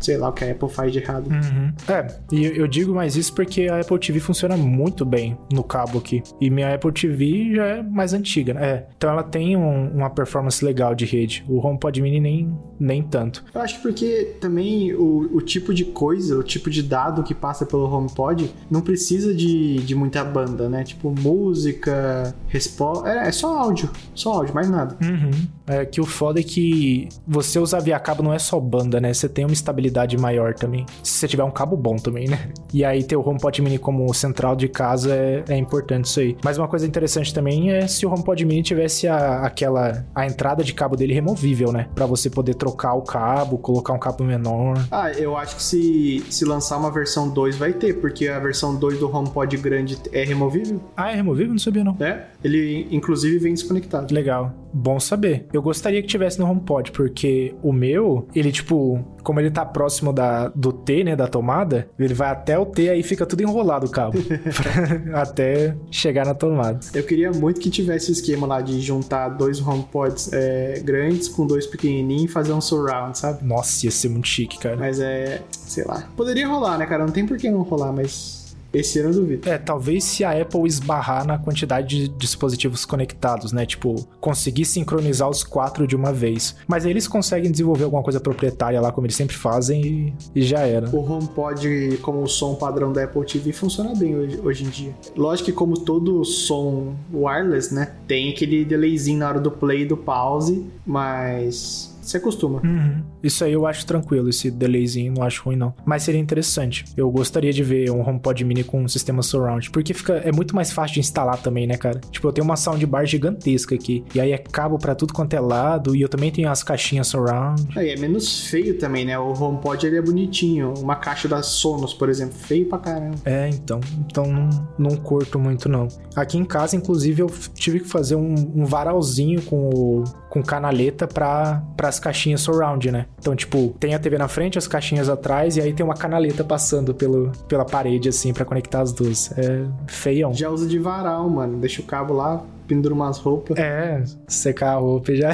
sei lá o que a Apple faz de errado. Uhum. É, e eu digo mais isso porque a Apple TV funciona muito bem no cabo aqui. E minha Apple TV já é mais antiga, né? É. Então ela tem um, uma performance legal de rede. O HomePod Mini nem, nem tanto. Eu acho porque também o, o tipo de coisa, o tipo de dado que passa pelo HomePod não precisa de, de muita banda, né? Tipo música, resposta. É, é só áudio. Só áudio, mais nada. Uhum. É que o foda é que você usar via cabo não é só banda, né? Você tem uma estabilidade maior também. Se você tiver um cabo bom também, né? E aí ter o HomePod Mini como central de casa é, é importante isso aí. Mas uma coisa interessante também é se o HomePod Mini tivesse a, aquela a entrada de cabo dele removível, né? Para você poder trocar o cabo, colocar um cabo menor. Ah, eu acho que se, se lançar uma versão 2 vai ter, porque a versão 2 do HomePod grande é removível. Ah, é removível? Não sabia não. É, ele inclusive vem desconectado. Legal. Bom saber. Eu gostaria que tivesse no HomePod, porque o meu, ele tipo, como ele tá próximo da, do T, né, da tomada, ele vai até o T, aí fica tudo enrolado o cabo. até chegar na tomada. Eu queria muito que tivesse o esquema lá de juntar dois HomePods é, grandes com dois pequenininhos e fazer um surround, sabe? Nossa, ia ser muito chique, cara. Mas é, sei lá. Poderia rolar, né, cara? Não tem por que não rolar, mas esse ano eu duvido. É, talvez se a Apple esbarrar na quantidade de dispositivos conectados, né? Tipo, conseguir sincronizar os quatro de uma vez. Mas aí eles conseguem desenvolver alguma coisa proprietária lá, como eles sempre fazem, e, e já era. O HomePod, como o som padrão da Apple TV, funciona bem hoje, hoje, em dia. Lógico que, como todo som wireless, né? Tem aquele delayzinho na hora do play e do pause, mas você acostuma. Uhum. Isso aí eu acho tranquilo, esse delayzinho, não acho ruim não. Mas seria interessante. Eu gostaria de ver um HomePod mini com um sistema surround, porque fica é muito mais fácil de instalar também, né, cara? Tipo, eu tenho uma soundbar gigantesca aqui, e aí é cabo para tudo quanto é lado, e eu também tenho as caixinhas surround. Aí é menos feio também, né? O HomePod ele é bonitinho, uma caixa da Sonos, por exemplo, feio pra caramba. É, então, então não, não curto muito não. Aqui em casa, inclusive, eu tive que fazer um, um varalzinho com o com canaleta para as caixinhas surround, né? Então, tipo, tem a TV na frente, as caixinhas atrás e aí tem uma canaleta passando pelo, pela parede assim para conectar as duas. É feião. Já usa de varal, mano. Deixa o cabo lá, pendura umas roupas. É, secar a roupa já.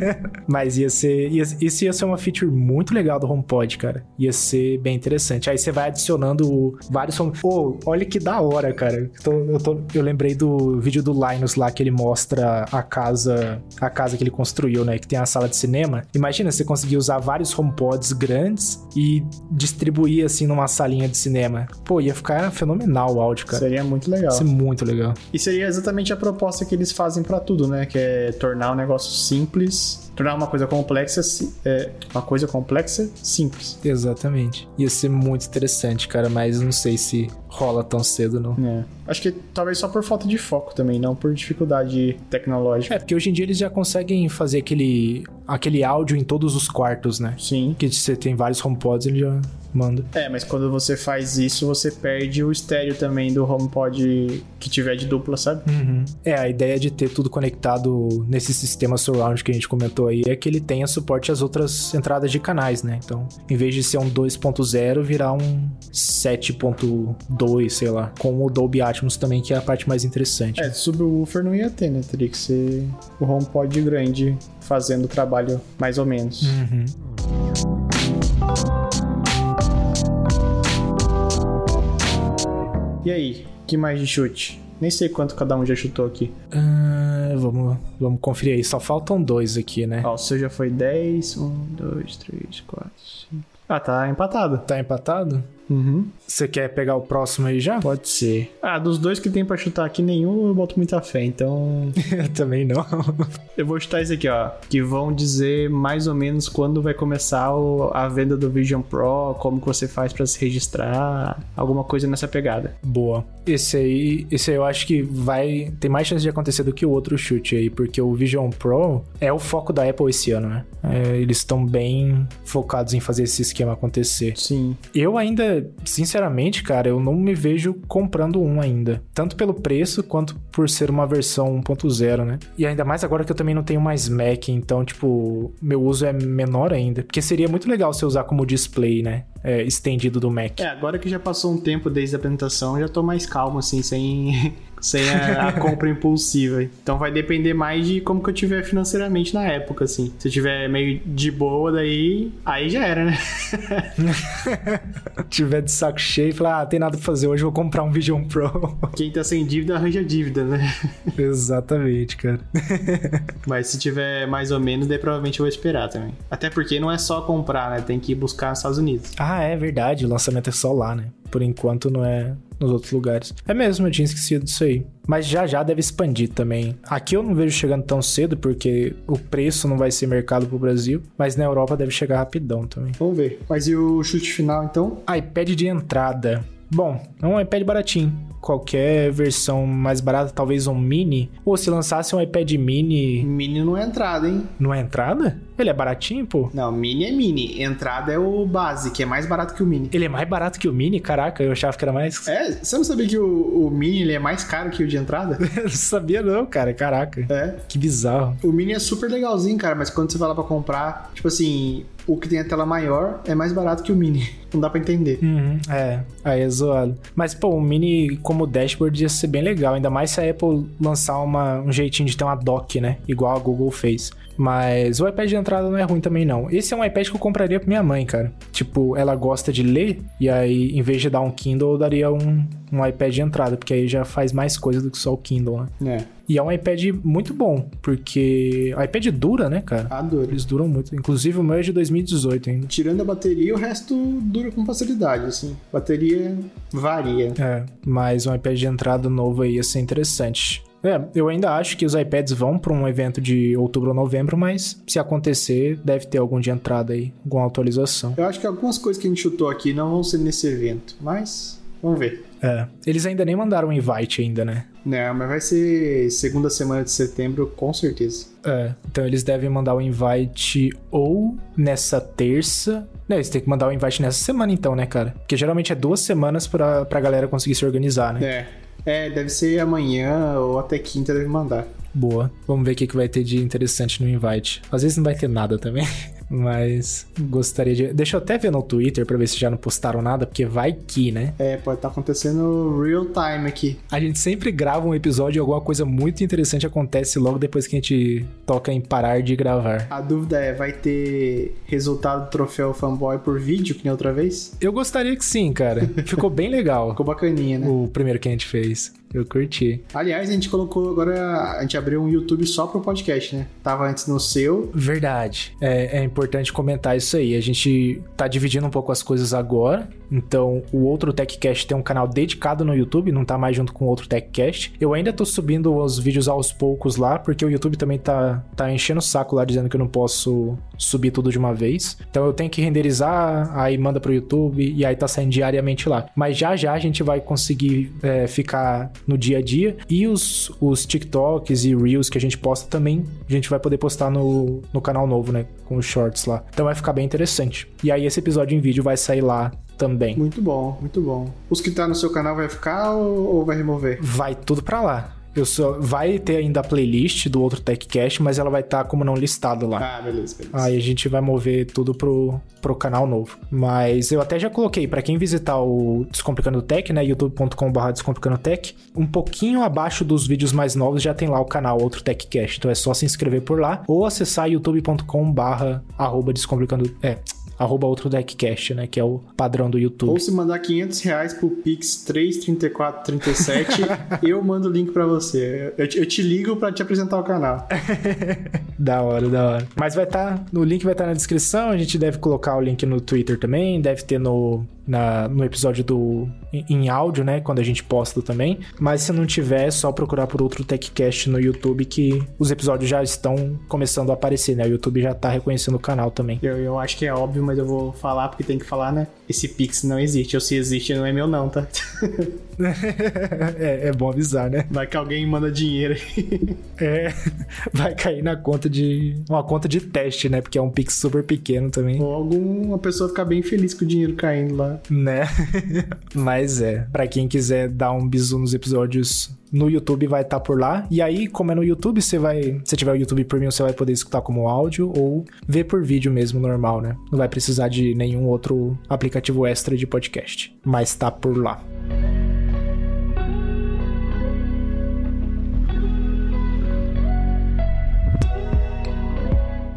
Mas ia ser. Ia, isso ia ser uma feature muito legal do HomePod, cara. Ia ser bem interessante. Aí você vai adicionando vários. Pô, olha que da hora, cara. Eu, tô, eu, tô, eu lembrei do vídeo do Linus lá que ele mostra a casa. A casa que ele construiu, né? Que tem a sala de cinema. Imagina você conseguir usar vários HomePods grandes e distribuir assim numa salinha de cinema. Pô, ia ficar fenomenal o áudio, cara. Seria muito legal. Ia ser muito legal. E seria exatamente a proposta que eles fazem para tudo, né? Que é tornar um negócio simples, tornar uma coisa complexa, é, uma coisa complexa simples. Exatamente. Ia ser muito interessante, cara, mas não sei se rola tão cedo, não. É. Acho que talvez só por falta de foco também, não por dificuldade tecnológica. É, porque hoje em dia eles já conseguem fazer aquele, aquele áudio em todos os quartos, né? Sim. Que você tem vários HomePods, ele já manda. É, mas quando você faz isso, você perde o estéreo também do HomePod que tiver de dupla, sabe? Uhum. É, a ideia de ter tudo conectado nesse sistema surround que a gente comentou aí é que ele tenha suporte às outras entradas de canais, né? Então, em vez de ser um 2.0, virar um 7.2, sei lá, com o Dolby Atmos também, que é a parte mais interessante. É, subwoofer não ia ter, né? Teria que ser o HomePod grande fazendo o trabalho mais ou menos. Uhum. E aí, que mais de chute? Nem sei quanto cada um já chutou aqui. Uh, vamos, vamos conferir aí. Só faltam dois aqui, né? Ó, o seu já foi 10. 1, 2, 3, 4, 5. Ah, tá empatado. Tá empatado? Uhum. Você quer pegar o próximo aí já? Pode ser. Ah, dos dois que tem pra chutar aqui, nenhum eu boto muita fé, então. Eu também não. eu vou chutar esse aqui, ó. Que vão dizer mais ou menos quando vai começar o- a venda do Vision Pro, como que você faz pra se registrar, alguma coisa nessa pegada. Boa. Esse aí, esse aí eu acho que vai. Tem mais chance de acontecer do que o outro chute aí, porque o Vision Pro é o foco da Apple esse ano, né? É, eles estão bem focados em fazer esse esquema acontecer. Sim. Eu ainda, sinceramente, cara, eu não me vejo comprando um ainda. Tanto pelo preço quanto por ser uma versão 1.0, né? E ainda mais agora que eu também não tenho mais Mac, então, tipo, meu uso é menor ainda. Porque seria muito legal você usar como display, né? É, estendido do Mac. É, agora que já passou um tempo desde a apresentação, já tô mais calmo, assim, sem, sem a, a compra impulsiva. Então vai depender mais de como que eu tiver financeiramente na época, assim. Se eu tiver meio de boa, daí. Aí já era, né? tiver de saco cheio e falar, ah, tem nada pra fazer hoje, vou comprar um Vision Pro. Quem tá sem dívida arranja dívida, né? Exatamente, cara. Mas se tiver mais ou menos, daí provavelmente eu vou esperar também. Até porque não é só comprar, né? Tem que ir buscar nos Estados Unidos. Ah, é verdade, o lançamento é só lá, né? Por enquanto não é nos outros lugares. É mesmo, eu tinha esquecido disso aí. Mas já já deve expandir também. Aqui eu não vejo chegando tão cedo, porque o preço não vai ser mercado pro Brasil, mas na Europa deve chegar rapidão também. Vamos ver. Mas e o chute final, então? iPad de entrada. Bom, é um iPad baratinho. Qualquer versão mais barata, talvez um mini. Ou se lançasse um iPad mini. Mini não é entrada, hein? Não é entrada? Ele é baratinho, pô. Não, mini é mini. Entrada é o base, que é mais barato que o mini. Ele é mais barato que o mini? Caraca, eu achava que era mais. É, você não sabia que o, o mini ele é mais caro que o de entrada? Eu não sabia, não, cara. Caraca. É. Que bizarro. O mini é super legalzinho, cara, mas quando você vai lá pra comprar, tipo assim, o que tem a tela maior é mais barato que o mini. Não dá pra entender. Uhum, é, aí é zoado. Mas, pô, o Mini como dashboard ia ser bem legal, ainda mais se a Apple lançar uma, um jeitinho de ter uma dock, né? Igual a Google fez. Mas o iPad de entrada não é ruim também, não. Esse é um iPad que eu compraria pra minha mãe, cara. Tipo, ela gosta de ler, e aí, em vez de dar um Kindle, eu daria um, um iPad de entrada, porque aí já faz mais coisa do que só o Kindle, né? É, E é um iPad muito bom, porque o iPad dura, né, cara? adoro. Eles duram muito. Inclusive, o meu é de 2018 ainda. Tirando a bateria, o resto dura com facilidade, assim. Bateria varia. É, mas um iPad de entrada novo aí ia ser interessante. É, eu ainda acho que os iPads vão para um evento de outubro ou novembro, mas se acontecer, deve ter algum de entrada aí, alguma atualização. Eu acho que algumas coisas que a gente chutou aqui não vão ser nesse evento, mas vamos ver. É, eles ainda nem mandaram um invite ainda, né? Não, mas vai ser segunda semana de setembro, com certeza. É, então eles devem mandar o invite ou nessa terça. Não, eles têm que mandar o invite nessa semana então, né, cara? Porque geralmente é duas semanas pra, pra galera conseguir se organizar, né? É. É, deve ser amanhã ou até quinta deve mandar. Boa. Vamos ver o que, vai ter de interessante no invite. Às vezes não vai ter nada também. Mas gostaria de. Deixa eu até ver no Twitter pra ver se já não postaram nada, porque vai que, né? É, pode estar acontecendo real time aqui. A gente sempre grava um episódio e alguma coisa muito interessante acontece logo depois que a gente toca em parar de gravar. A dúvida é, vai ter resultado do troféu fanboy por vídeo, que nem outra vez? Eu gostaria que sim, cara. Ficou bem legal. Ficou bacaninha, né? O primeiro que a gente fez. Eu curti. Aliás, a gente colocou agora. A gente abriu um YouTube só pro podcast, né? Tava antes no seu. Verdade. É, é importante comentar isso aí. A gente tá dividindo um pouco as coisas agora. Então, o outro TechCast tem um canal dedicado no YouTube, não tá mais junto com o outro TechCast. Eu ainda tô subindo os vídeos aos poucos lá, porque o YouTube também tá, tá enchendo o saco lá, dizendo que eu não posso subir tudo de uma vez. Então, eu tenho que renderizar, aí manda pro YouTube, e aí tá saindo diariamente lá. Mas já já a gente vai conseguir é, ficar no dia a dia. E os, os TikToks e Reels que a gente posta também, a gente vai poder postar no, no canal novo, né? Com os shorts lá. Então vai ficar bem interessante. E aí esse episódio em vídeo vai sair lá também. Muito bom, muito bom. Os que tá no seu canal vai ficar ou, ou vai remover? Vai tudo pra lá. Eu só vai ter ainda a playlist do outro TechCast, mas ela vai estar como não listado lá. Ah, beleza, beleza. Aí a gente vai mover tudo pro, pro canal novo. Mas eu até já coloquei, pra quem visitar o Descomplicando Tech, né, youtube.com.br Descomplicando Tech, um pouquinho abaixo dos vídeos mais novos já tem lá o canal Outro TechCast. Então é só se inscrever por lá ou acessar youtube.com.br arroba Descomplicando... É, arroba outro deckcast, né? Que é o padrão do YouTube. Ou se mandar 500 reais pro Pix 33437, eu mando o link pra você. Eu te, eu te ligo pra te apresentar o canal. da hora, da hora. Mas vai estar. Tá, o link vai estar tá na descrição. A gente deve colocar o link no Twitter também. Deve ter no, na, no episódio do em, em áudio, né? Quando a gente posta também. Mas se não tiver, é só procurar por outro TechCast no YouTube que os episódios já estão começando a aparecer, né? O YouTube já tá reconhecendo o canal também. Eu, eu acho que é óbvio, mas eu vou falar porque tem que falar, né? Esse Pix não existe. Ou se existe, não é meu, não, tá? é, é, bom avisar, né? Vai que alguém manda dinheiro aí. é, vai cair na conta de. Uma conta de teste, né? Porque é um Pix super pequeno também. Ou alguma pessoa ficar bem feliz com o dinheiro caindo lá. Né? Mas é, para quem quiser dar um bisu nos episódios no YouTube vai estar tá por lá. E aí, como é no YouTube, você vai. Se tiver o YouTube Premium, você vai poder escutar como áudio ou ver por vídeo mesmo, normal, né? Não vai precisar de nenhum outro aplicativo extra de podcast. Mas tá por lá.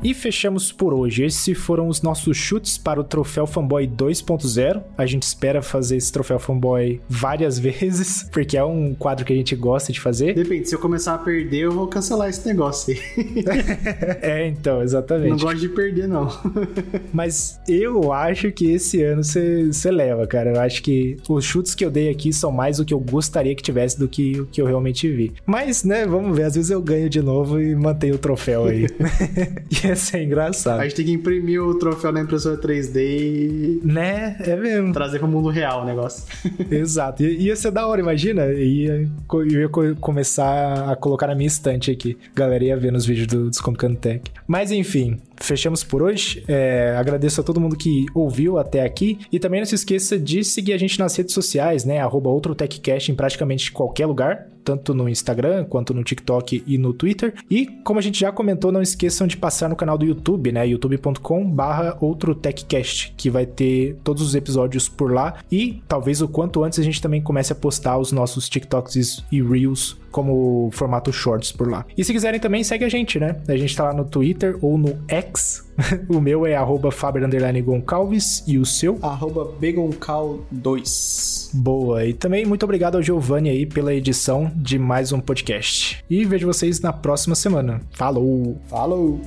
E fechamos por hoje. Esses foram os nossos chutes para o Troféu Fanboy 2.0. A gente espera fazer esse Troféu Fanboy várias vezes, porque é um quadro que a gente gosta de fazer. Depende, se eu começar a perder, eu vou cancelar esse negócio aí. é, então, exatamente. Não gosto de perder, não. Mas eu acho que esse ano você leva, cara. Eu acho que os chutes que eu dei aqui são mais o que eu gostaria que tivesse do que o que eu realmente vi. Mas, né, vamos ver. Às vezes eu ganho de novo e mantenho o troféu aí. ia ser engraçado. A gente tem que imprimir o troféu na impressora 3D e. Né? É mesmo. Trazer pro mundo real o negócio. Exato. I ia ser da hora, imagina. Ia, eu ia começar a colocar na minha estante aqui. A galera ia ver nos vídeos do Descomplicando Tech. Mas enfim, fechamos por hoje. É, agradeço a todo mundo que ouviu até aqui. E também não se esqueça de seguir a gente nas redes sociais, né? Arroba OutroTechCast em praticamente qualquer lugar, tanto no Instagram quanto no TikTok e no Twitter. E como a gente já comentou, não esqueçam de passar no canal do YouTube, né? youtube.com/barra OutroTechCast, que vai ter todos os episódios por lá. E talvez o quanto antes a gente também comece a postar os nossos TikToks e Reels como formato shorts por lá. E se quiserem também, segue a gente, né? A gente tá lá no Twitter ou no X. o meu é arroba e o seu? Arroba Begoncal2. Boa. E também muito obrigado ao Giovanni aí pela edição de mais um podcast. E vejo vocês na próxima semana. Falou! Falou!